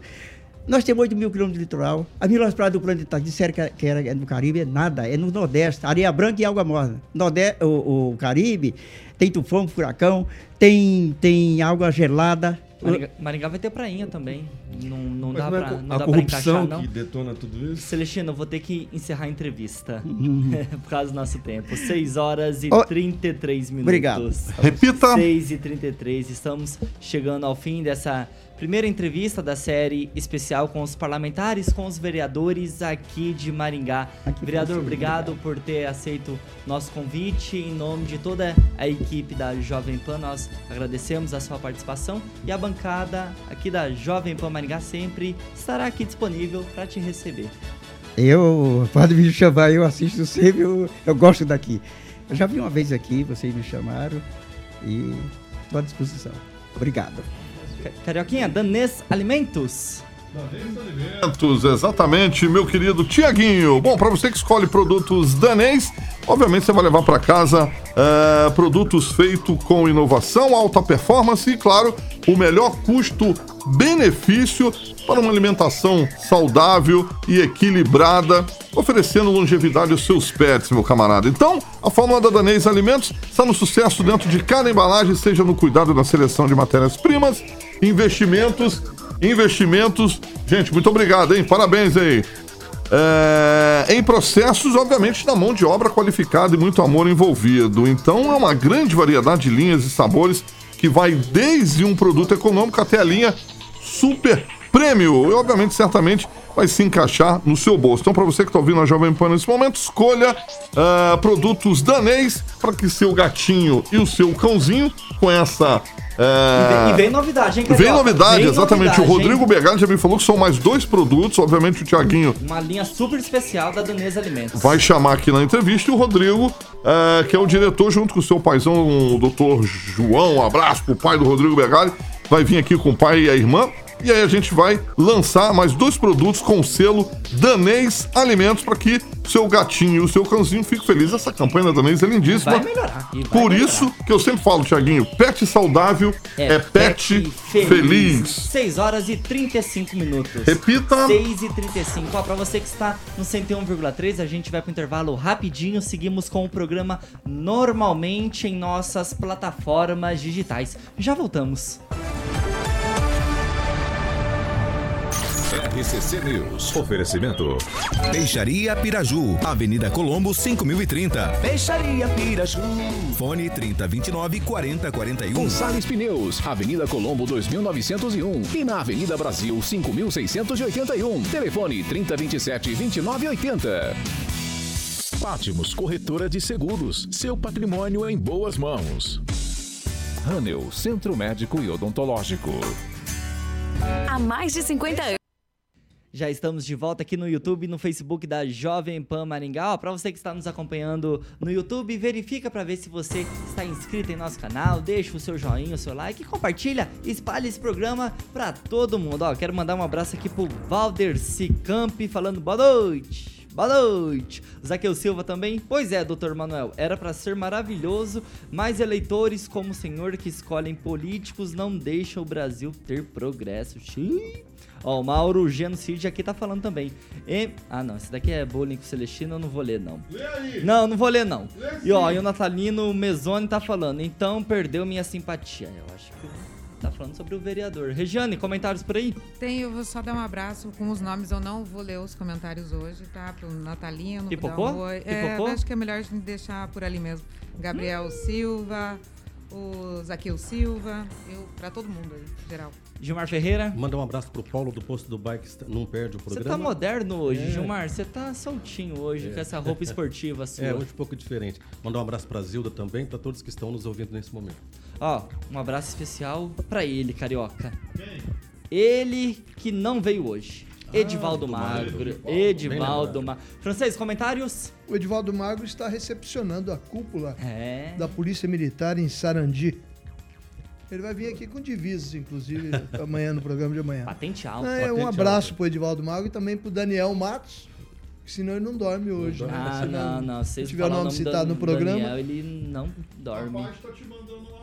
Nós temos 8 mil quilômetros de litoral. As melhores praias do planeta disseram que era no Caribe, é nada, é no Nordeste, areia branca e água morna. Nordeste, o, o Caribe tem tufão, furacão, tem, tem água gelada, Maringá, Maringá, vai ter prainha também. Não, não dá não é pra, não a dá corrupção pra encaixar, não. que detona tudo isso? Celestino, eu vou ter que encerrar a entrevista. por causa do nosso tempo. 6 horas e Oh, 33 minutos. obrigado. Repita. 6 e 33 Estamos chegando ao fim dessa primeira entrevista da série especial com os parlamentares, com os vereadores aqui de Maringá. Aqui Vereador, obrigado por ter aceito nosso convite. Em nome de toda a equipe da Jovem Pan, nós agradecemos a sua participação e a bancada aqui da Jovem Pan Maringá sempre estará aqui disponível para te receber. Eu, pode me chamar, eu assisto sempre, eu, eu gosto daqui. Eu já vi uma vez aqui, vocês me chamaram e estou à disposição. Obrigado. Ca- Carioquinha, Danês Alimentos. Alimentos, exatamente, meu querido Tiaguinho. Bom, para você que escolhe produtos danês, obviamente você vai levar para casa é, produtos feitos com inovação, alta performance e, claro, o melhor custo-benefício para uma alimentação saudável e equilibrada, oferecendo longevidade aos seus pets, meu camarada. Então, a fórmula da Danês Alimentos está no sucesso dentro de cada embalagem, seja no cuidado da seleção de matérias-primas, investimentos investimentos. Gente, muito obrigado, hein? Parabéns aí. É, em processos, obviamente, da mão de obra qualificada e muito amor envolvido. Então, é uma grande variedade de linhas e sabores que vai desde um produto econômico até a linha super prêmio. E, obviamente, certamente vai se encaixar no seu bolso. Então, para você que está ouvindo a Jovem Pan nesse momento, escolha ah, produtos danês para que seu gatinho e o seu cãozinho com essa. E é, vem, e vem novidade, hein, Vem novidade, Vem exatamente. novidade, o Rodrigo? Bergalho já me falou que são mais dois produtos. Obviamente, o Tiaguinho Uma linha super especial da Danês Alimentos. vai chamar aqui na entrevista. E o Rodrigo, é, que é o diretor, junto com o seu paizão, o doutor João. Um abraço pro pai do Rodrigo Bergalho. Vai vir aqui com o pai e a irmã. E aí a gente vai lançar mais dois produtos com o selo Danês Alimentos para que seu gatinho e o seu cãozinho fiquem felizes. Essa campanha da Danês é lindíssima. Vai melhorar. vai Por melhorar. isso que eu sempre falo, Tiaguinho, pet saudável é, pet, feliz. 6 horas e 35 minutos. Repita. 6 e 35. Ó, pra você que está no 101,3, a gente vai pro intervalo rapidinho. Seguimos com o programa normalmente em nossas plataformas digitais. Já voltamos. RCC News. Oferecimento. Peixaria Piraju, Avenida Colombo 5030. Peixaria Piraju. Fone 3029 4041. Gonçalves Pneus, Avenida Colombo 2901 e na Avenida Brasil 5681. Telefone 3027 2980. Pátimos Corretora de Seguros, seu patrimônio em boas mãos. Ranel, Centro Médico e Odontológico. Há mais de 50 anos. Já estamos de volta aqui no YouTube e no Facebook da Jovem Pan Maringá. Ó, Pra você que está nos acompanhando no YouTube, verifica para ver se você está inscrito em nosso canal, deixa o seu joinha, o seu like, compartilha, espalha esse programa para todo mundo. Ó, quero mandar um abraço aqui pro Valder Camp falando boa noite. Boa noite. Zaqueu Silva também. Pois é, doutor Manuel, era para ser maravilhoso, mas eleitores como o senhor que escolhem políticos não deixam o Brasil ter progresso. Xiii. Ó, o Mauro Genocide aqui tá falando também. E... Ah, não, esse daqui é bullying com Celestino, eu não vou ler, não. Não, não vou ler, não. E ó, e o Natalino Mezzoni tá falando, então perdeu minha simpatia. Eu acho que tá falando sobre o vereador. Regiane, comentários por aí? Tem, eu vou só dar um abraço com os nomes. Eu não vou ler os comentários hoje, tá? Pro Natalino. Pipocou? um oi. É, Pipocou? acho que é melhor a gente deixar por ali mesmo. Gabriel Silva, o Zaqueu Silva, eu, pra todo mundo aí, geral. Gilmar Ferreira? Mandar um abraço pro Paulo do Posto do Bike, não perde o Você programa. tá moderno hoje, É. Gilmar. Você tá soltinho hoje com essa roupa esportiva sua. É, hoje um pouco diferente. Mandar um abraço pra Zilda também, pra todos que estão nos ouvindo nesse momento. Ó, um abraço especial pra ele, carioca. Ele que não veio hoje. Edivaldo Magro. Edivaldo Magro. Francês, comentários? O Edivaldo Magro está recepcionando a cúpula É. da Polícia Militar em Sarandi. Ele vai vir aqui com divisas, inclusive, amanhã no programa de amanhã. Patente alta. É, um Patente abraço pro Edivaldo Magro e também pro Daniel Matos, que senão ele não dorme hoje. né? Ah, Se não, não. Se tiver o nome do citado no programa. Daniel, ele não dorme. tá te mandando um abraço.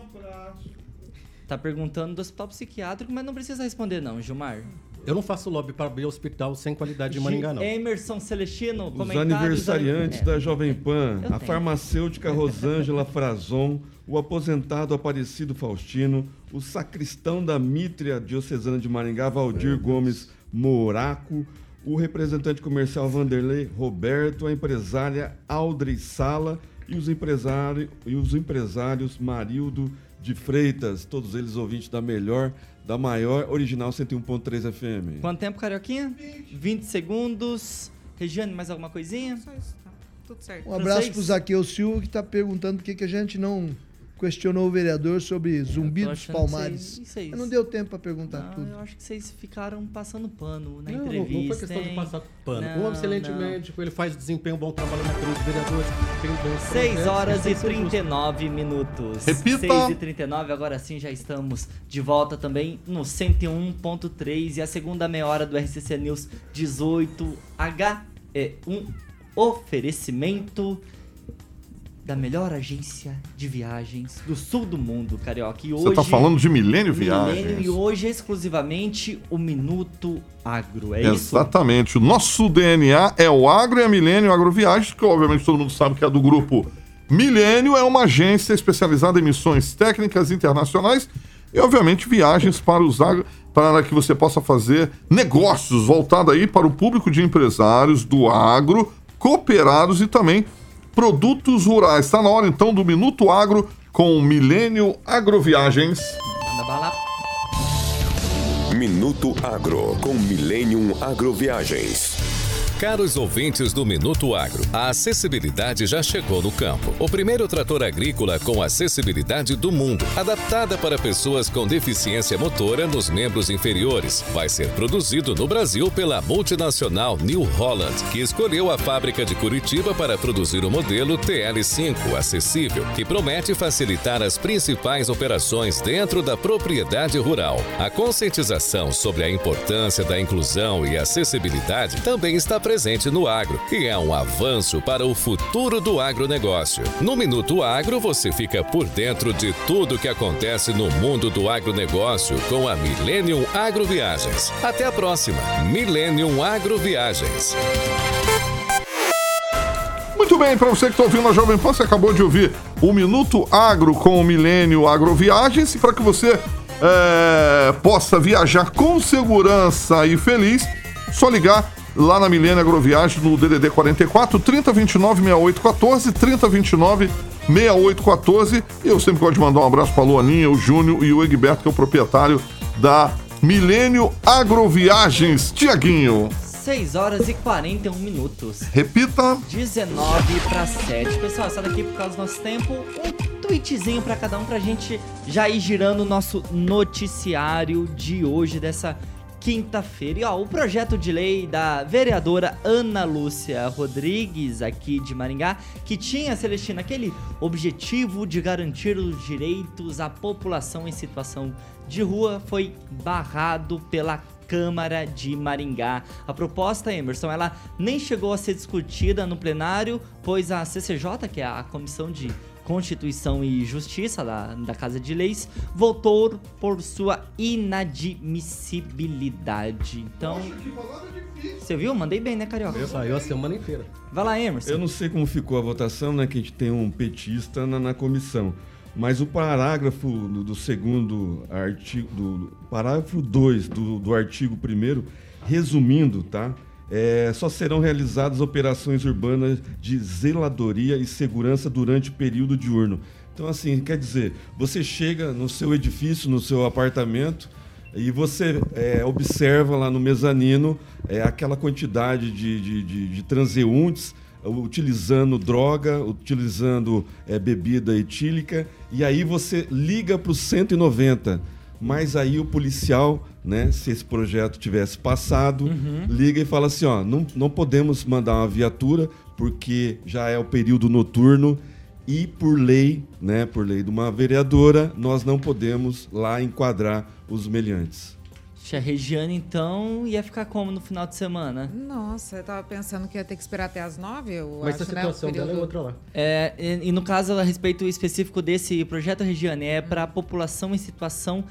Tá perguntando do hospital psiquiátrico, mas não precisa responder não, Gilmar. Eu não faço lobby para abrir hospital sem qualidade de Maringá, não. Emerson Celestino, Os comentários... aniversariantes É. da Jovem Pan, Eu a tenho. farmacêutica Rosângela Frazon, o aposentado Aparecido Faustino, o sacristão da Mítria Diocesana de Maringá, Valdir Gomes Moraco, o representante comercial Vanderlei Roberto, a empresária Audrey Sala e os, empresário, e os empresários Marildo de Freitas, todos eles ouvintes da melhor, da maior original 101.3 FM. Quanto tempo, Carioquinha? 20 segundos. Regiane, mais alguma coisinha? Só isso, tá? Tudo certo. Um abraço Francês? pro Zaqueu Silva, que está perguntando por que, que a gente não questionou o vereador sobre Zumbi dos Palmares. vocês-. Mas não deu tempo para perguntar Não, tudo. eu acho que vocês ficaram passando pano na Não, entrevista. não foi questão de hein? passar pano. Não, um excelente não. médico, ele faz desempenho, um bom trabalho na Câmara dos Vereadores, tem bons 6 projetos, horas e que ser justo. 39 minutos. Repita. 6 e 39, agora sim já estamos de volta também no 101.3 e a segunda meia hora do RCC News 18H é um oferecimento da melhor agência de viagens do sul do mundo, Carioca. E Você hoje, tá falando de Milênio Milênio Viagens. e hoje exclusivamente o Minuto Agro, é isso? Exatamente. O nosso DNA é o Agro e a Milênio Agroviagens, que obviamente todo mundo sabe que é do grupo Milênio, é uma agência especializada em missões técnicas internacionais e, obviamente, viagens para os agro, para que você possa fazer negócios voltado aí para o público de empresários do agro, cooperados e também produtos rurais. Está na hora então do Minuto Agro com Milênio Agroviagens. Manda bala. Minuto Agro com Millennium Agroviagens. Caros ouvintes do Minuto Agro, a acessibilidade já chegou no campo. O primeiro trator agrícola com acessibilidade do mundo, adaptada para pessoas com deficiência motora nos membros inferiores, vai ser produzido no Brasil pela multinacional New Holland, que escolheu a fábrica de Curitiba para produzir o modelo TL5 acessível, que promete facilitar as principais operações dentro da propriedade rural. A conscientização sobre a importância da inclusão e acessibilidade também está presente no agro e é um avanço para o futuro do agronegócio. No Minuto Agro você fica por dentro de tudo que acontece no mundo do agronegócio com a Millennium Agroviagens. Até a próxima. Millennium Agroviagens. Muito bem, para você que está ouvindo a Jovem Pan, você acabou de ouvir o Minuto Agro com o Milênio Agroviagens. E para que você é, possa viajar com segurança e feliz, só ligar lá na Milênio Agroviagens no DDD 44 3029 6814 3029 6814. E eu sempre gosto de mandar um abraço para a Luaninha, o Júnior e o Egberto, que é o proprietário da Milênio Agroviagens. Tiaguinho. 6 horas e 41 minutos. Repita. 19 para 7. Pessoal, essa daqui por causa do nosso tempo. Um tweetzinho para cada um pra gente já ir girando o nosso noticiário de hoje, dessa quinta-feira. E ó, o projeto de lei da vereadora Ana Lúcia Rodrigues, aqui de Maringá, que tinha, Celestina, aquele objetivo de garantir os direitos à população em situação de rua, foi barrado pela Câmara de Maringá. A proposta, Emerson, ela nem chegou a ser discutida no plenário, pois a CCJ, que é a Comissão de Constituição e Justiça da, da Casa de Leis, votou por sua inadmissibilidade. Então. Você viu? Mandei bem, né, Carioca? Saiu a semana inteira. Vai lá, Emerson. Eu não sei como ficou a votação, né? Que a gente tem um petista na, na comissão. Mas o parágrafo do, do segundo artigo, do parágrafo 2 do, do artigo 1 resumindo, tá? É, só serão realizadas operações urbanas de zeladoria e segurança durante o período diurno. Então, assim, quer dizer, você chega no seu edifício, no seu apartamento, e você é, observa lá no mezanino é, aquela quantidade de, de, de, de transeuntes utilizando droga, utilizando é, bebida etílica, e aí você liga para o 190. Mas aí o policial, né, se esse projeto tivesse passado, Uhum. liga e fala assim, ó, não, não podemos mandar uma viatura porque já é o período noturno e por lei, né, por lei de uma vereadora, nós não podemos lá enquadrar os meliantes. A Regiane, então, ia ficar como no final de semana? Nossa, eu tava pensando que ia ter que esperar até as nove, eu Mas a acho, né? situação o dela é período- outra lá. É, e, e no caso, a respeito específico desse projeto, Regiane, é para a população em situação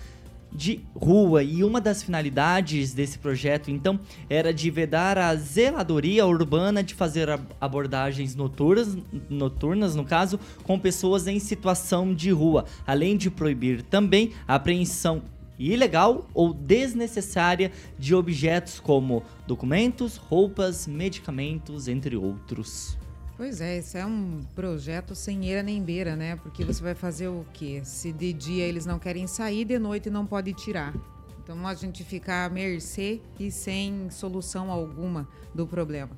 de rua. E uma das finalidades desse projeto, então, era de vedar a zeladoria urbana de fazer ab- abordagens noturnas, noturnas, no caso, com pessoas em situação de rua, além de proibir também a apreensão ilegal ou desnecessária de objetos como documentos, roupas, medicamentos, entre outros. Pois é, isso é um projeto sem eira nem beira, né? Porque você vai fazer o quê? Se de dia eles não querem sair, de noite não pode tirar. Então a gente fica à mercê e sem solução alguma do problema.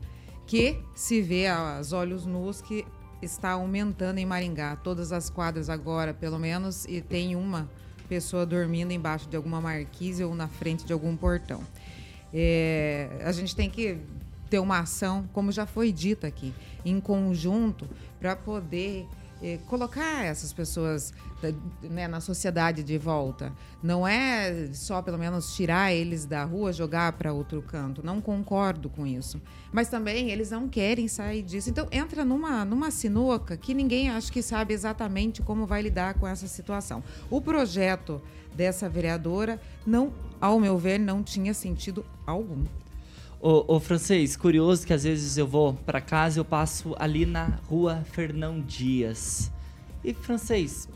Que se vê aos olhos nus que está aumentando em Maringá. Todas as quadras agora, pelo menos, e tem uma pessoa dormindo embaixo de alguma marquise ou na frente de algum portão. É, a gente tem que ter uma ação, como já foi dito aqui, em conjunto, para poder eh, colocar essas pessoas né, na sociedade de volta. Não é só, pelo menos, tirar eles da rua, jogar para outro canto. Não concordo com isso. Mas também eles não querem sair disso. Então, entra numa, numa sinuca que ninguém acho que sabe exatamente como vai lidar com essa situação. O projeto dessa vereadora, não, ao meu ver, não tinha sentido algum. Ô, ô, francês, curioso que às vezes eu vou pra casa e eu passo ali na rua Fernão Dias. E, francês,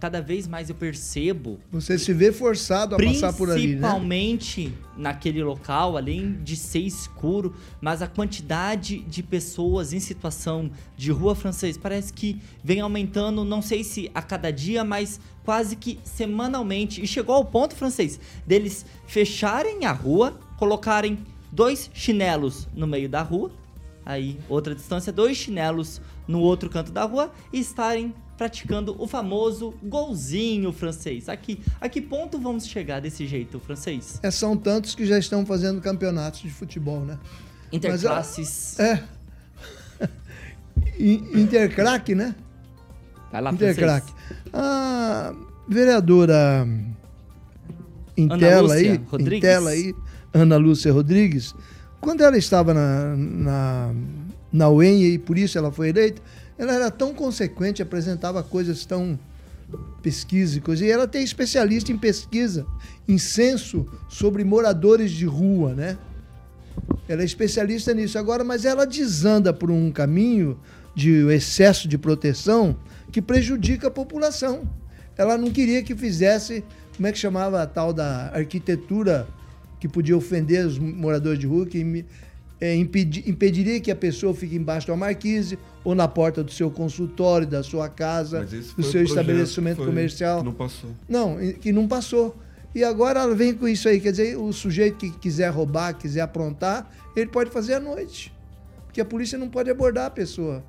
cada vez mais eu percebo, Você se vê forçado a passar por ali, né? principalmente naquele local, além de ser escuro, mas a quantidade de pessoas em situação de rua francês parece que vem aumentando, não sei se a cada dia, mas quase que semanalmente. E chegou ao ponto, francês, deles fecharem a rua, colocarem dois chinelos no meio da rua, aí outra distância, dois chinelos no outro canto da rua e estarem praticando o famoso golzinho francês. Aqui, a que ponto vamos chegar desse jeito, francês? É, são tantos que já estão fazendo campeonatos de futebol, né? Interclasses. Mas, é. In- Intercrack, né? Vai lá, Intercrack. A vereadora em Ana tela Lúcia aí, em Rodrigues. tela aí, Ana Lúcia Rodrigues, quando ela estava na, na, na UEM e por isso ela foi eleita, ela era tão consequente, apresentava coisas tão pesquisa e coisa. E ela tem especialista em pesquisa, em censo sobre moradores de rua, né? Ela é especialista nisso agora, mas ela desanda por um caminho de excesso de proteção que prejudica a população. Ela não queria que fizesse, como é que chamava a tal da arquitetura que podia ofender os moradores de rua, que é, impedi- impediria que a pessoa fique embaixo uma marquise ou na porta do seu consultório, da sua casa, do seu estabelecimento foi- comercial. que não passou. Não, que não passou. E agora ela vem com isso aí, quer dizer, o sujeito que quiser roubar, quiser aprontar, ele pode fazer à noite. Porque a polícia não pode abordar a pessoa,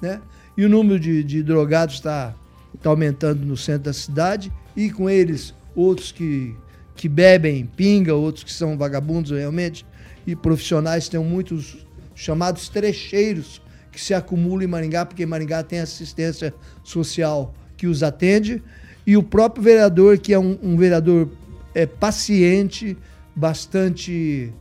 né? E o número de, de drogados está tá aumentando no centro da cidade e com eles outros que, que bebem pinga, outros que são vagabundos realmente e profissionais, tem muitos chamados trecheiros que se acumulam em Maringá, porque Maringá tem assistência social que os atende, e o próprio vereador, que é um, um vereador é, paciente, bastante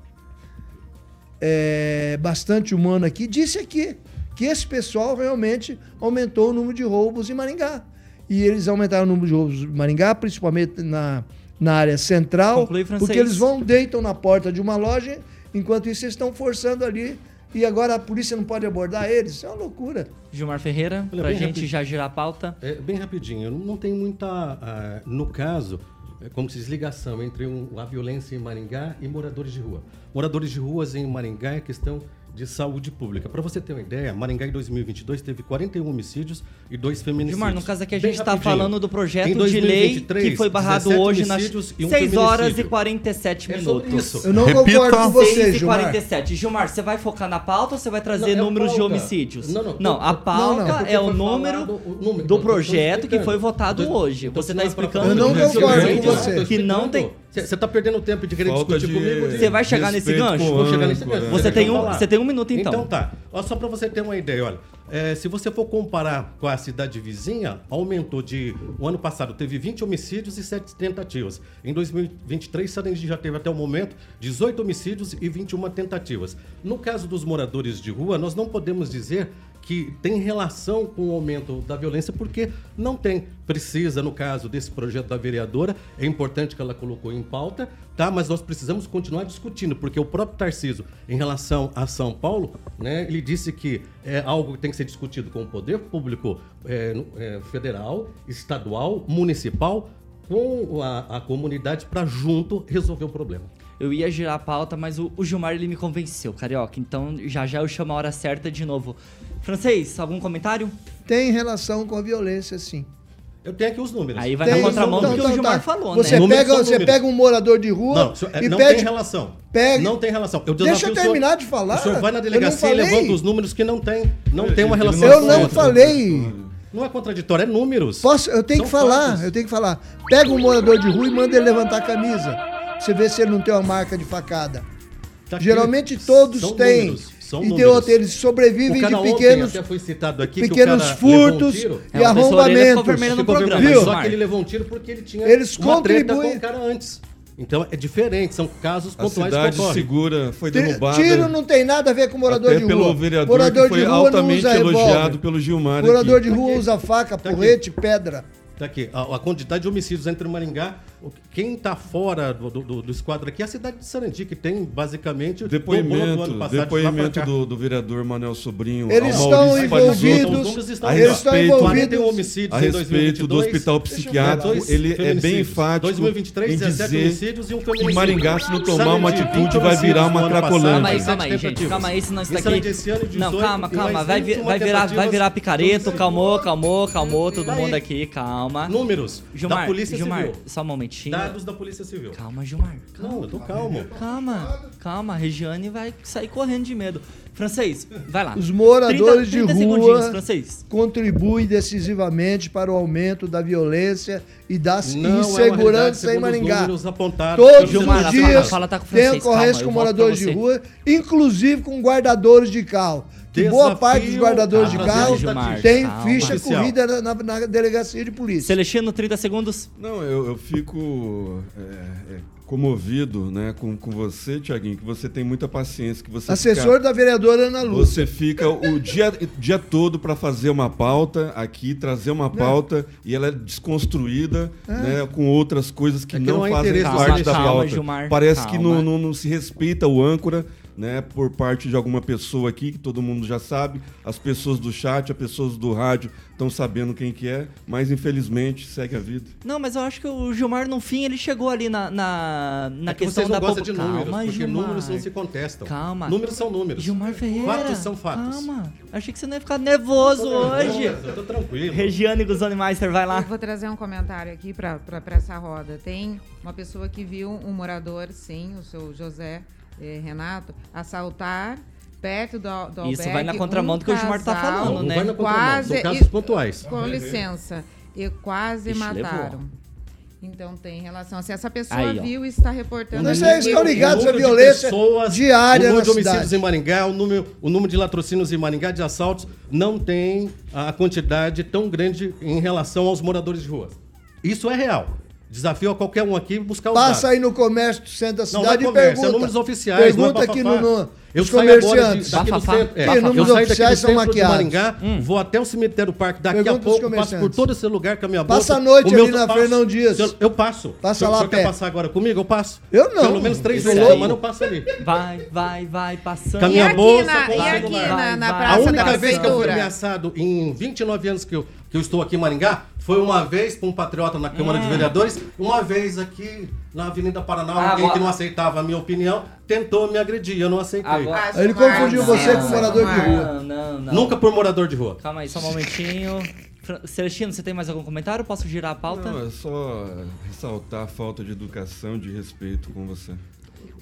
é, bastante humano aqui, disse aqui que esse pessoal realmente aumentou o número de roubos em Maringá. E eles aumentaram o número de roubos em Maringá, principalmente na, na área central, porque eles vão, deitam na porta de uma loja, enquanto isso eles estão forçando ali, e agora a polícia não pode abordar eles. Isso é uma loucura. Gilmar Ferreira, pra bem gente rapidinho. já girar a pauta. É, bem rapidinho, não, não tem muita. ah, no caso, é como se diz ligação entre um- a violência em Maringá e moradores de rua. Moradores de ruas em Maringá é questão de saúde pública. Para você ter uma ideia, Maringá em 2022 teve 41 homicídios e dois feminicídios. Gilmar, no caso aqui a gente está falando do projeto Em de lei 2023, que foi barrado 17 hoje nas homicídios e um 6 horas e feminicídio. 47 É minutos. isso. Eu não Repita. concordo com você, 6 e Gilmar. 47. Gilmar, você vai focar na pauta ou você vai trazer Não, é números de pauta. homicídios? Não, não, a não, pauta não, porque é o número falado o número. do projeto que foi votado hoje. Você está explicando Eu não de concordo com você. que não tem. Você está perdendo tempo de querer Falta discutir de comigo. Você vai chegar nesse gancho? Vou chegar nesse gancho. Você Deixa tem eu um- falar. você tem um minuto, então. Então tá. Ó, só para você ter uma ideia, olha. é, se você for comparar com a cidade vizinha, aumentou de. O ano passado teve 20 homicídios e 7 tentativas. Em 2023, Sarandi já teve até o momento 18 homicídios e 21 tentativas. No caso dos moradores de rua, nós não podemos dizer que tem relação com o aumento da violência, porque não tem. Precisa, no caso desse projeto da vereadora, é importante que ela colocou em pauta, tá? Mas nós precisamos continuar discutindo, porque o próprio Tarciso, em relação a São Paulo, né, ele disse que é algo que tem que ser discutido com o poder público é, é, federal, estadual, municipal, com a, a comunidade para junto resolver o problema. Eu ia girar a pauta, mas o, o Gilmar ele me convenceu, carioca. Então já já eu chamo a hora certa de novo. Francês, algum comentário? Tem relação com a violência, sim. Eu tenho aqui os números. Aí vai Tem, na contramão então, do que o então, Gilmar tá. falou, você né? Números Pega, você números. pega um morador de rua Não, senhor, e não pede... tem relação. pega- Não tem relação. Eu Deixa eu o senhor- terminar de falar. O senhor vai na Eu não delegacia e falei. levanta os números que não tem. Não tem uma relação. Eu não falei... Não é contraditório, é números. Posso, eu tenho São que falar, fatos. eu tenho que falar. Pega um morador de rua e manda ele levantar a camisa. Você vê se ele não tem uma marca de facada. Tá aqui. Geralmente todos São têm. números, são e tem outros, eles sobrevivem de ontem pequenos, até foi citado aqui que o pequenos um furtos tiro. É, e ficou arrombamentos. no programa, viu? Só que ele levou um tiro porque ele tinha Eles uma treta com contribuem- o cara antes. Então é diferente, são casos A pontuais cidade que ocorrem. segura foi derrubada. Tiro não tem nada a ver com morador até de pelo rua. vereador morador que foi de rua altamente não usa elogiado revólver. pelo Gilmar Morador aqui. de rua aqui. usa faca, Tá aqui. porrete, pedra. Tá aqui, a, a quantidade de homicídios entre Maringá. Quem está fora do, do, do esquadro aqui é a cidade de Sarandi, que tem basicamente. dobrou do Depoimento, ano passado depoimento do, do vereador Manuel Sobrinho. Eles estão envolvidos, estão a eles estão respeito- envolvidos. 41 homicídios a em respeito 2022, do hospital psiquiátrico, ele é bem enfático 2023, em 17 dizer homicídios e um que. Maringá, se não tomar Sarandi, uma atitude, 20 vai virar uma cracolândia. Calma aí, calma aí, gente. Calma aí, senão isso daqui. Sarandi esse ano, 18, Não, calma, calma. Vai, vi- 21 vai, virar, vai virar picareta. Calmou, calmou, calmou. Todo Tá mundo aqui, calma. Números Gilmar, da Polícia Gilmar, Civil. só um momentinho. Dados da Polícia Civil. Calma, Gilmar. Calma. Não, eu tô calmo. Calma, calma. A Regiane vai sair correndo de medo. Francês, vai lá. Os moradores 30 de segundinhos, rua francês. contribuem decisivamente para o aumento da violência e da Não é realidade, insegurança em segundo os Maringá. Todos Gilmar, os dias fala- fala tá tem francês, ocorrência com moradores de rua, inclusive com guardadores de carro. Que boa Desafio parte dos guardadores de carro tem calma. ficha Oficial. corrida na, na- na delegacia de polícia. Celestino, 30 segundos. Não, eu, eu fico é, é, comovido né, com, com você, Tiaguinho, que você tem muita paciência, que você Assessor fica, da vereadora Ana Lúcia. Você fica o dia, dia todo para fazer uma pauta aqui, trazer uma pauta e ela é desconstruída né, com outras coisas que É que não, não fazem parte do da calma, pauta. Gilmar, Parece que calma. não, não, não se respeita o âncora. Né, por parte de alguma pessoa aqui, que todo mundo já sabe, as pessoas do chat, as pessoas do rádio estão sabendo quem que é, mas infelizmente segue a vida. Não, mas eu acho que o Gilmar, no fim, ele chegou ali na, na, na É que questão vocês não da gostam de números, Calma, porque Gilmar. números não se contestam. Calma. Números são números. Gilmar Ferreira. Fatos são fatos. Calma. Achei que você não ia ficar nervoso hoje. Eu tô tranquilo. Regiane Guzoni Meister, vai Eu lá. vou trazer um comentário aqui para essa roda. Tem uma pessoa que viu um morador, sim, o seu José eh, Renato, assaltar perto do, do Isso albergue vai na contramão um do que o Gilmar tá casal, falando, Não né? vai na contramão, Quase- são casos e- pontuais. Com licença. E quase Ixi, mataram. Então tem relação. Se essa pessoa Aí, viu e está reportando. Nós aqui, estão ligados à violência pessoas, diária O número na de homicídios cidade. em Maringá, o número, o número de latrocínios em Maringá, de assaltos, não tem a quantidade tão grande em relação aos moradores de rua. Isso é real. Desafio a qualquer um aqui buscar os Passa dados. aí no comércio do centro da Não, cidade não é e comércio, pergunta. é números oficiais, não é Pergunta aqui no, no, Eu os saio agora de, comerciantes. daqui do centro, é, números eu saio daqui do oficiais são maquiados. Maringá, vou até o cemitério parque, daqui Pergunta a pouco passo comerciantes. por todo esse lugar com a minha Passa bolsa. a noite O meu ali na passo. Fernão Dias. Eu, eu passo. Passa O senhor- lá o quer passar agora comigo? Eu passo. Eu não. Pelo menos três vezes por aí. semana eu passo ali. Vai, vai, vai, passando. Com a E minha aqui, bolsa, e o aqui na, na vai. A praça única da vez que eu fui ameaçado em 29 anos que eu, que eu estou aqui em Maringá foi uma vez para um patriota na Câmara de Vereadores, uma vez aqui na Avenida Paraná, alguém Agora- que não aceitava a minha opinião tentou me agredir, eu não aceitei. Agora- Ah, Ele confundiu não, você com não, morador de Gilmar. rua. Não, não, não. Nunca por morador de rua. Calma aí, só um momentinho. Celestino, você tem mais algum comentário? Posso girar a pauta? Não, é só ressaltar a falta de educação, de respeito com você.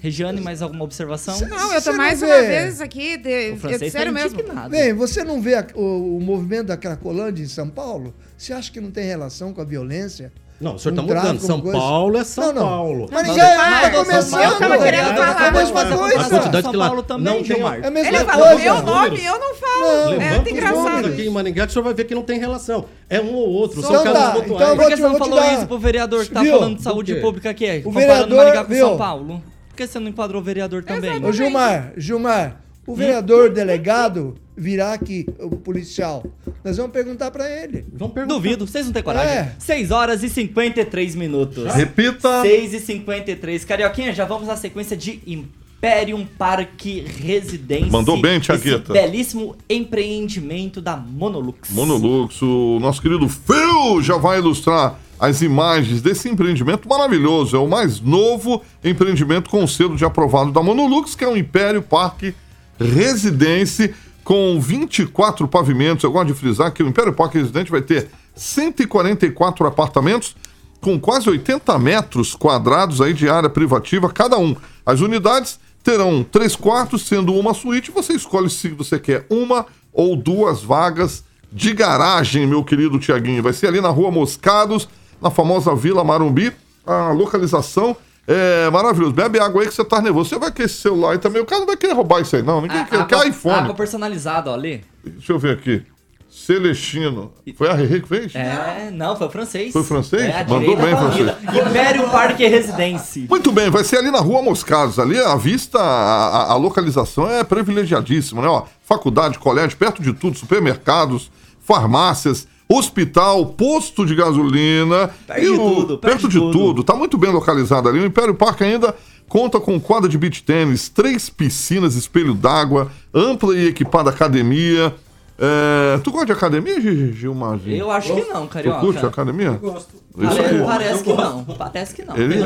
Regiane, mais alguma observação? Não, eu tô mais não uma vez aqui. De, O eu, tá sério mesmo. indignado. Bem, você não vê a- o, o movimento da Cracolândia em São Paulo? Você acha que não tem relação com a violência? Não, o senhor Com está mudando. São coisa? Paulo é São Não, não. Paulo. Mas mas- está começando. eu tava querendo é falar, a mesma coisa. A quantidade São que lá Paulo também, não tem- Gilmar. É Ele falou meu nome, eu não falo. é muito os engraçado. aqui em Maringá que o senhor vai ver que não tem relação. É um ou outro. Então São casos tá, pontuais. então Por vou que você não falou dar- isso pro vereador que tá Viu? falando de saúde pública aqui? O comparando vereador, Maringá com? São Paulo? Por que você não enquadrou o vereador também? Ô Gilmar, Gilmar, o vereador delegado virá aqui, o policial. Nós vamos perguntar pra ele. Vamos perguntar. Duvido, vocês não têm coragem. É. 6 horas e 53 minutos. Repita. 6 e 53. Carioquinha, já vamos na sequência de Imperium Parque Residência. Mandou bem, Esse Thiagueta. belíssimo empreendimento da Monolux. Monolux, o nosso querido Phil já vai ilustrar as imagens desse empreendimento maravilhoso. É o mais novo empreendimento com selo de aprovado da Monolux, que é o Império Parque Residência, com 24 pavimentos. Eu gosto de frisar que o Império Parque Residente vai ter 144 apartamentos com quase 80 metros quadrados aí de área privativa cada um. As unidades terão três quartos, sendo uma suíte. Você escolhe se você quer uma ou duas vagas de garagem, meu querido Tiaguinho. Vai ser ali na Rua Moscados, na famosa Vila Marumbi. A localização é maravilhosa. Bebe água aí que você tá nervoso. Você vai querer esse celular aí também. O cara não vai querer roubar isso aí, não. Ninguém quer, quer iPhone. Água personalizada, ó, ali. Deixa eu ver aqui. Celestino. Foi a Rerê que fez? É, não, foi o francês. Foi o francês? É, a Mandou bem, corrida. Império Parque Residência. Muito bem, vai ser ali na Rua Moscados. Ali a vista, a, a- a localização é privilegiadíssima, né? Ó, faculdade, colégio, perto de tudo, supermercados, farmácias, hospital, posto de gasolina. Perto de tudo, perto perto de tudo. tudo. Tá muito bem localizado ali. O Império Parque ainda conta com quadra de beach tênis, três piscinas, espelho d'água, ampla e equipada academia. É, Tu gosta de academia, Gi- Gilmar? Eu acho que não, Tu Carioca. curte academia? Gosto. Pare- aí. Parece que não. Parece que não. Ele...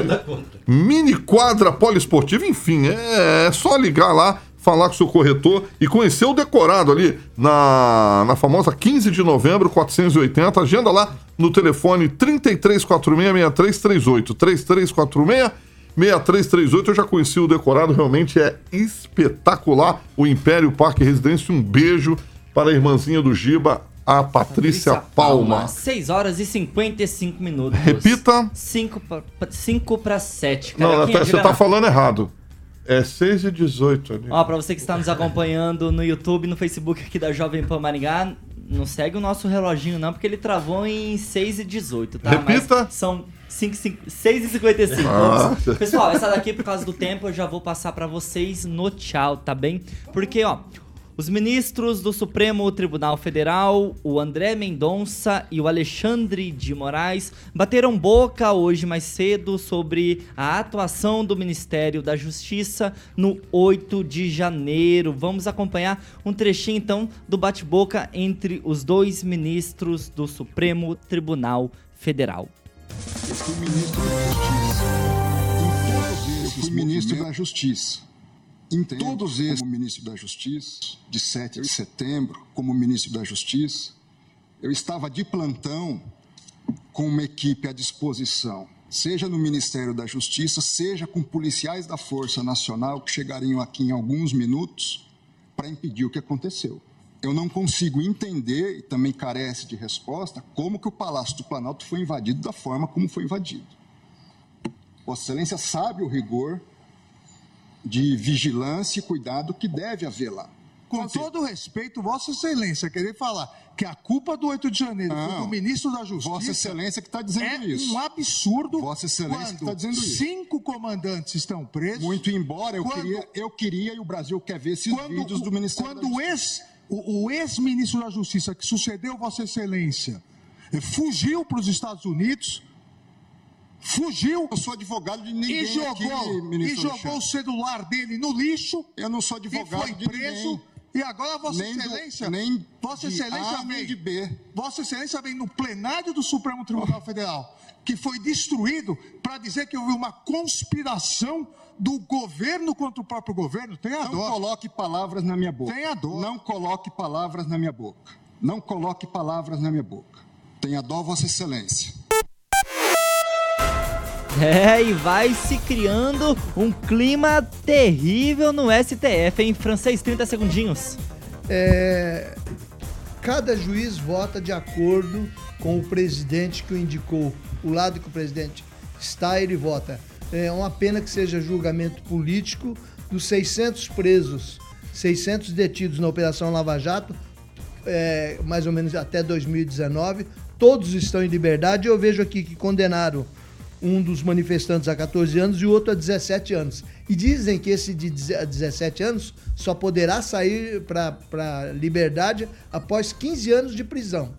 Mini quadra poliesportiva, enfim, é, é só ligar lá, falar com o seu corretor e conhecer o decorado ali na, na famosa 15 de novembro, 480. Agenda lá no telefone 3346-6338. 3346-6338. Eu já conheci o decorado, realmente é espetacular. O Império Parque Residência. Um beijo para a irmãzinha do Giba, a Patrícia, Palma. 6 horas e 55 minutos. Repita. 5 para 7. Não, tá- você tá falando errado. É 6 e 18 ali. Ó, pra você que está nos acompanhando no YouTube, no Facebook aqui da Jovem Pan Maringá, não segue o nosso reloginho não, porque ele travou em 6 e 18, tá? Repita. Mas são 5, 5, 6 e 55. Ah. Pessoal, essa daqui, por causa do tempo, eu já vou passar pra vocês no tchau, tá bem? Porque, ó, os ministros do Supremo Tribunal Federal, o André Mendonça e o Alexandre de Moraes, bateram boca hoje mais cedo sobre a atuação do Ministério da Justiça no 8 de janeiro. Vamos acompanhar um trechinho então do bate-boca entre os dois ministros do Supremo Tribunal Federal. Eu fui ministro da Justiça. Eu fui ministro da Justiça. Em todos esses, como ministro da Justiça, de 7 de setembro, como ministro da Justiça, eu estava de plantão com uma equipe à disposição, seja no Ministério da Justiça, seja com policiais da Força Nacional que chegariam aqui em alguns minutos para impedir o que aconteceu. Eu não consigo entender, e também carece de resposta, como que o Palácio do Planalto foi invadido da forma como foi invadido. Vossa Excelência sabe o rigor de vigilância e cuidado que deve haver lá. Com todo respeito, Vossa Excelência, querer falar que a culpa do 8 de janeiro foi Não. do ministro da Justiça. Vossa Excelência que está dizendo é isso. um absurdo. Vossa Excelência que quando está dizendo isso. Cinco comandantes estão presos. Muito embora eu, Quando- queria, eu queria e o Brasil quer ver esses quando, vídeos do Ministério quando o ex o, o ex-ministro da Justiça que sucedeu Vossa Excelência eh, fugiu para os Estados Unidos, fugiu. Eu sou advogado de ninguém e jogou, aqui, e jogou o celular dele no lixo. Eu não sou advogado e foi preso. ninguém. E agora Vossa Nem do- Excelência, nem Vossa Excelência A vem, de B. Vossa Excelência vem no plenário do Supremo Tribunal Federal, que foi destruído para dizer que houve uma conspiração do governo contra o próprio governo. Tenha Não dó. coloque palavras na minha boca. Tenha dó. Não coloque palavras na minha boca. Não coloque palavras na minha boca. Tenha dó, Vossa Excelência. É, e vai se criando um clima terrível no STF, em francês, 30 segundinhos. É, cada juiz vota de acordo com o presidente que o indicou. O lado que o presidente está, ele vota. É uma pena que seja julgamento político dos 600 presos, 600 detidos na Operação Lava Jato, é, mais ou menos até 2019. Todos estão em liberdade. Eu vejo aqui que condenaram um dos manifestantes a 14 anos e o outro a 17 anos. E dizem que esse de 17 anos só poderá sair para liberdade após 15 anos de prisão.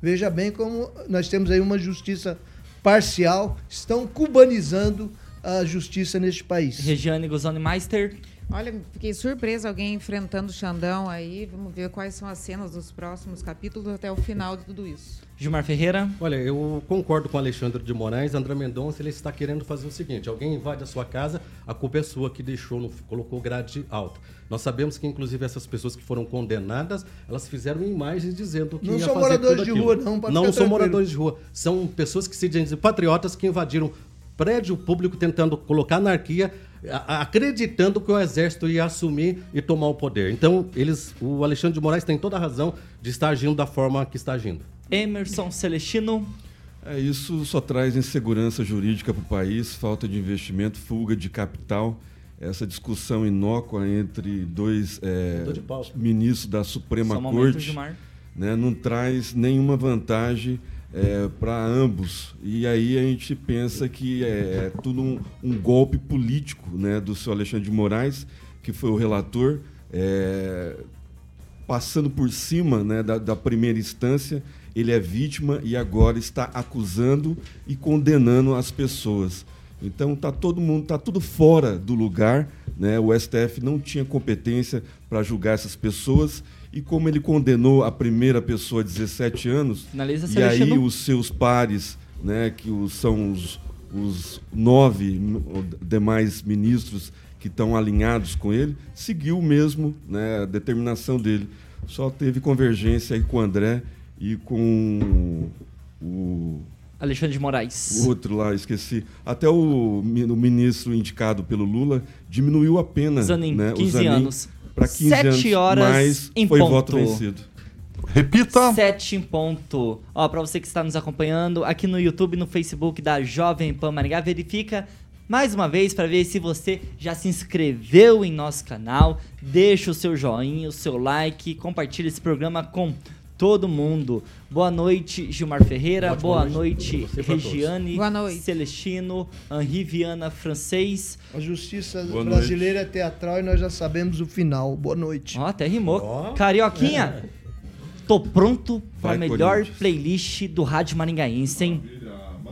Veja bem como nós temos aí uma justiça parcial, estão cubanizando a justiça neste país. Regiane Guzoni Meister. Olha, fiquei surpresa alguém enfrentando o Xandão aí. Vamos ver quais são as cenas dos próximos capítulos até o final de tudo isso. Gilmar Ferreira. Olha, eu concordo com o Alexandre de Moraes. André Mendonça ele está querendo fazer o seguinte: alguém invade a sua casa, a culpa é sua que deixou, no- colocou grade alta. Nós sabemos que, inclusive, essas pessoas que foram condenadas, elas fizeram imagens dizendo que Não ia são fazer moradores tudo de rua, não, pode Não são tranquilo. moradores de rua. São pessoas que se dizem patriotas que invadiram prédio público tentando colocar anarquia, acreditando que o exército ia assumir e tomar o poder. Então, eles, o Alexandre de Moraes tem toda a razão de estar agindo da forma que está agindo. Emerson Celestino. É, isso só traz insegurança jurídica para o país, falta de investimento, fuga de capital. Essa discussão inócua entre dois é, ministros da Suprema Corte né, não traz nenhuma vantagem para ambos. E aí a gente pensa que é, é tudo um, um golpe político né, do seu Alexandre de Moraes, que foi o relator, é, passando por cima né, da, da primeira instância, ele é vítima e agora está acusando e condenando as pessoas. Então tá todo mundo, tá tudo fora do lugar, né? O STF não tinha competência para julgar essas pessoas e como ele condenou a primeira pessoa a 17 anos, e aí os seus pares, né, que são os, os nove demais ministros que estão alinhados com ele, seguiu mesmo né, a determinação dele. Só teve convergência aí com o André e com o Alexandre de Moraes. o outro lá, esqueci. Até o, o ministro indicado pelo Lula diminuiu a pena. Zanin, né, o 15 Zanin anos. Para 15 Sete anos, horas mas em foi ponto. voto vencido. Repita. 7 em ponto. Ó, pra você que está nos acompanhando aqui no YouTube, no Facebook da Jovem Pan Maringá, verifica mais uma vez para ver se você já se inscreveu em nosso canal. Deixa o seu joinha, o seu like, compartilha esse programa com todo mundo. Boa noite, Gilmar Ferreira. Ótima Boa noite noite. Regiane. Boa noite. Celestino, Henri Viana Francês. A justiça Boa brasileira é teatral e nós já sabemos o final. Boa noite. Ó, até rimou. Ó. Carioquinha, tô pronto para a melhor playlist do Rádio Maringaense, hein?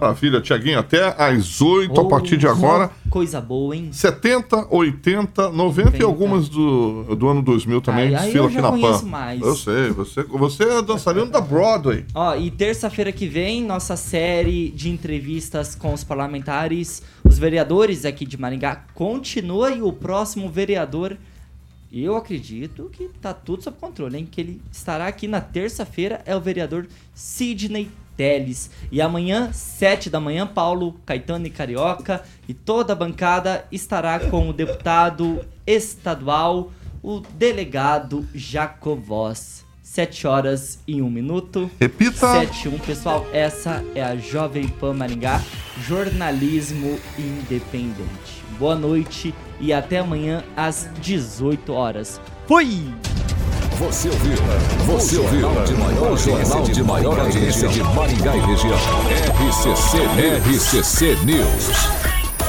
Maravilha, Tiaguinho. Até às 8 a Oh, partir de agora. Coisa boa, hein? 70, 80, 90 e algumas do, do ano 2000 também. Aí- aí desfila eu aqui na PAN. mais. Eu sei, você, você é dançarino da Broadway. Ó, e terça-feira que vem, nossa série de entrevistas com os parlamentares, os vereadores aqui de Maringá, continua e o próximo vereador, eu acredito que tá tudo sob controle, hein? Que ele estará aqui na terça-feira, é o vereador Sidney Teles. E amanhã, sete da manhã, Paulo Caetano e Carioca e toda a bancada estará com o deputado estadual, o delegado Jacovós. Sete horas e um minuto. Repita. 7 1, pessoal. Essa é a Jovem Pan Maringá, jornalismo independente. Boa noite e até amanhã às 18 horas. Fui! Você ouviu? Você ouviu? O jornal de maior audiência de Maringá e região. RCC, RCC News.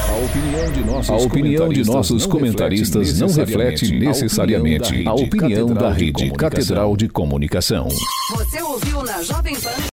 A opinião de nossos, a opinião de nossos comentaristas não reflete necessariamente a opinião da Rede Catedral de Comunicação. Você ouviu na Jovem Pan.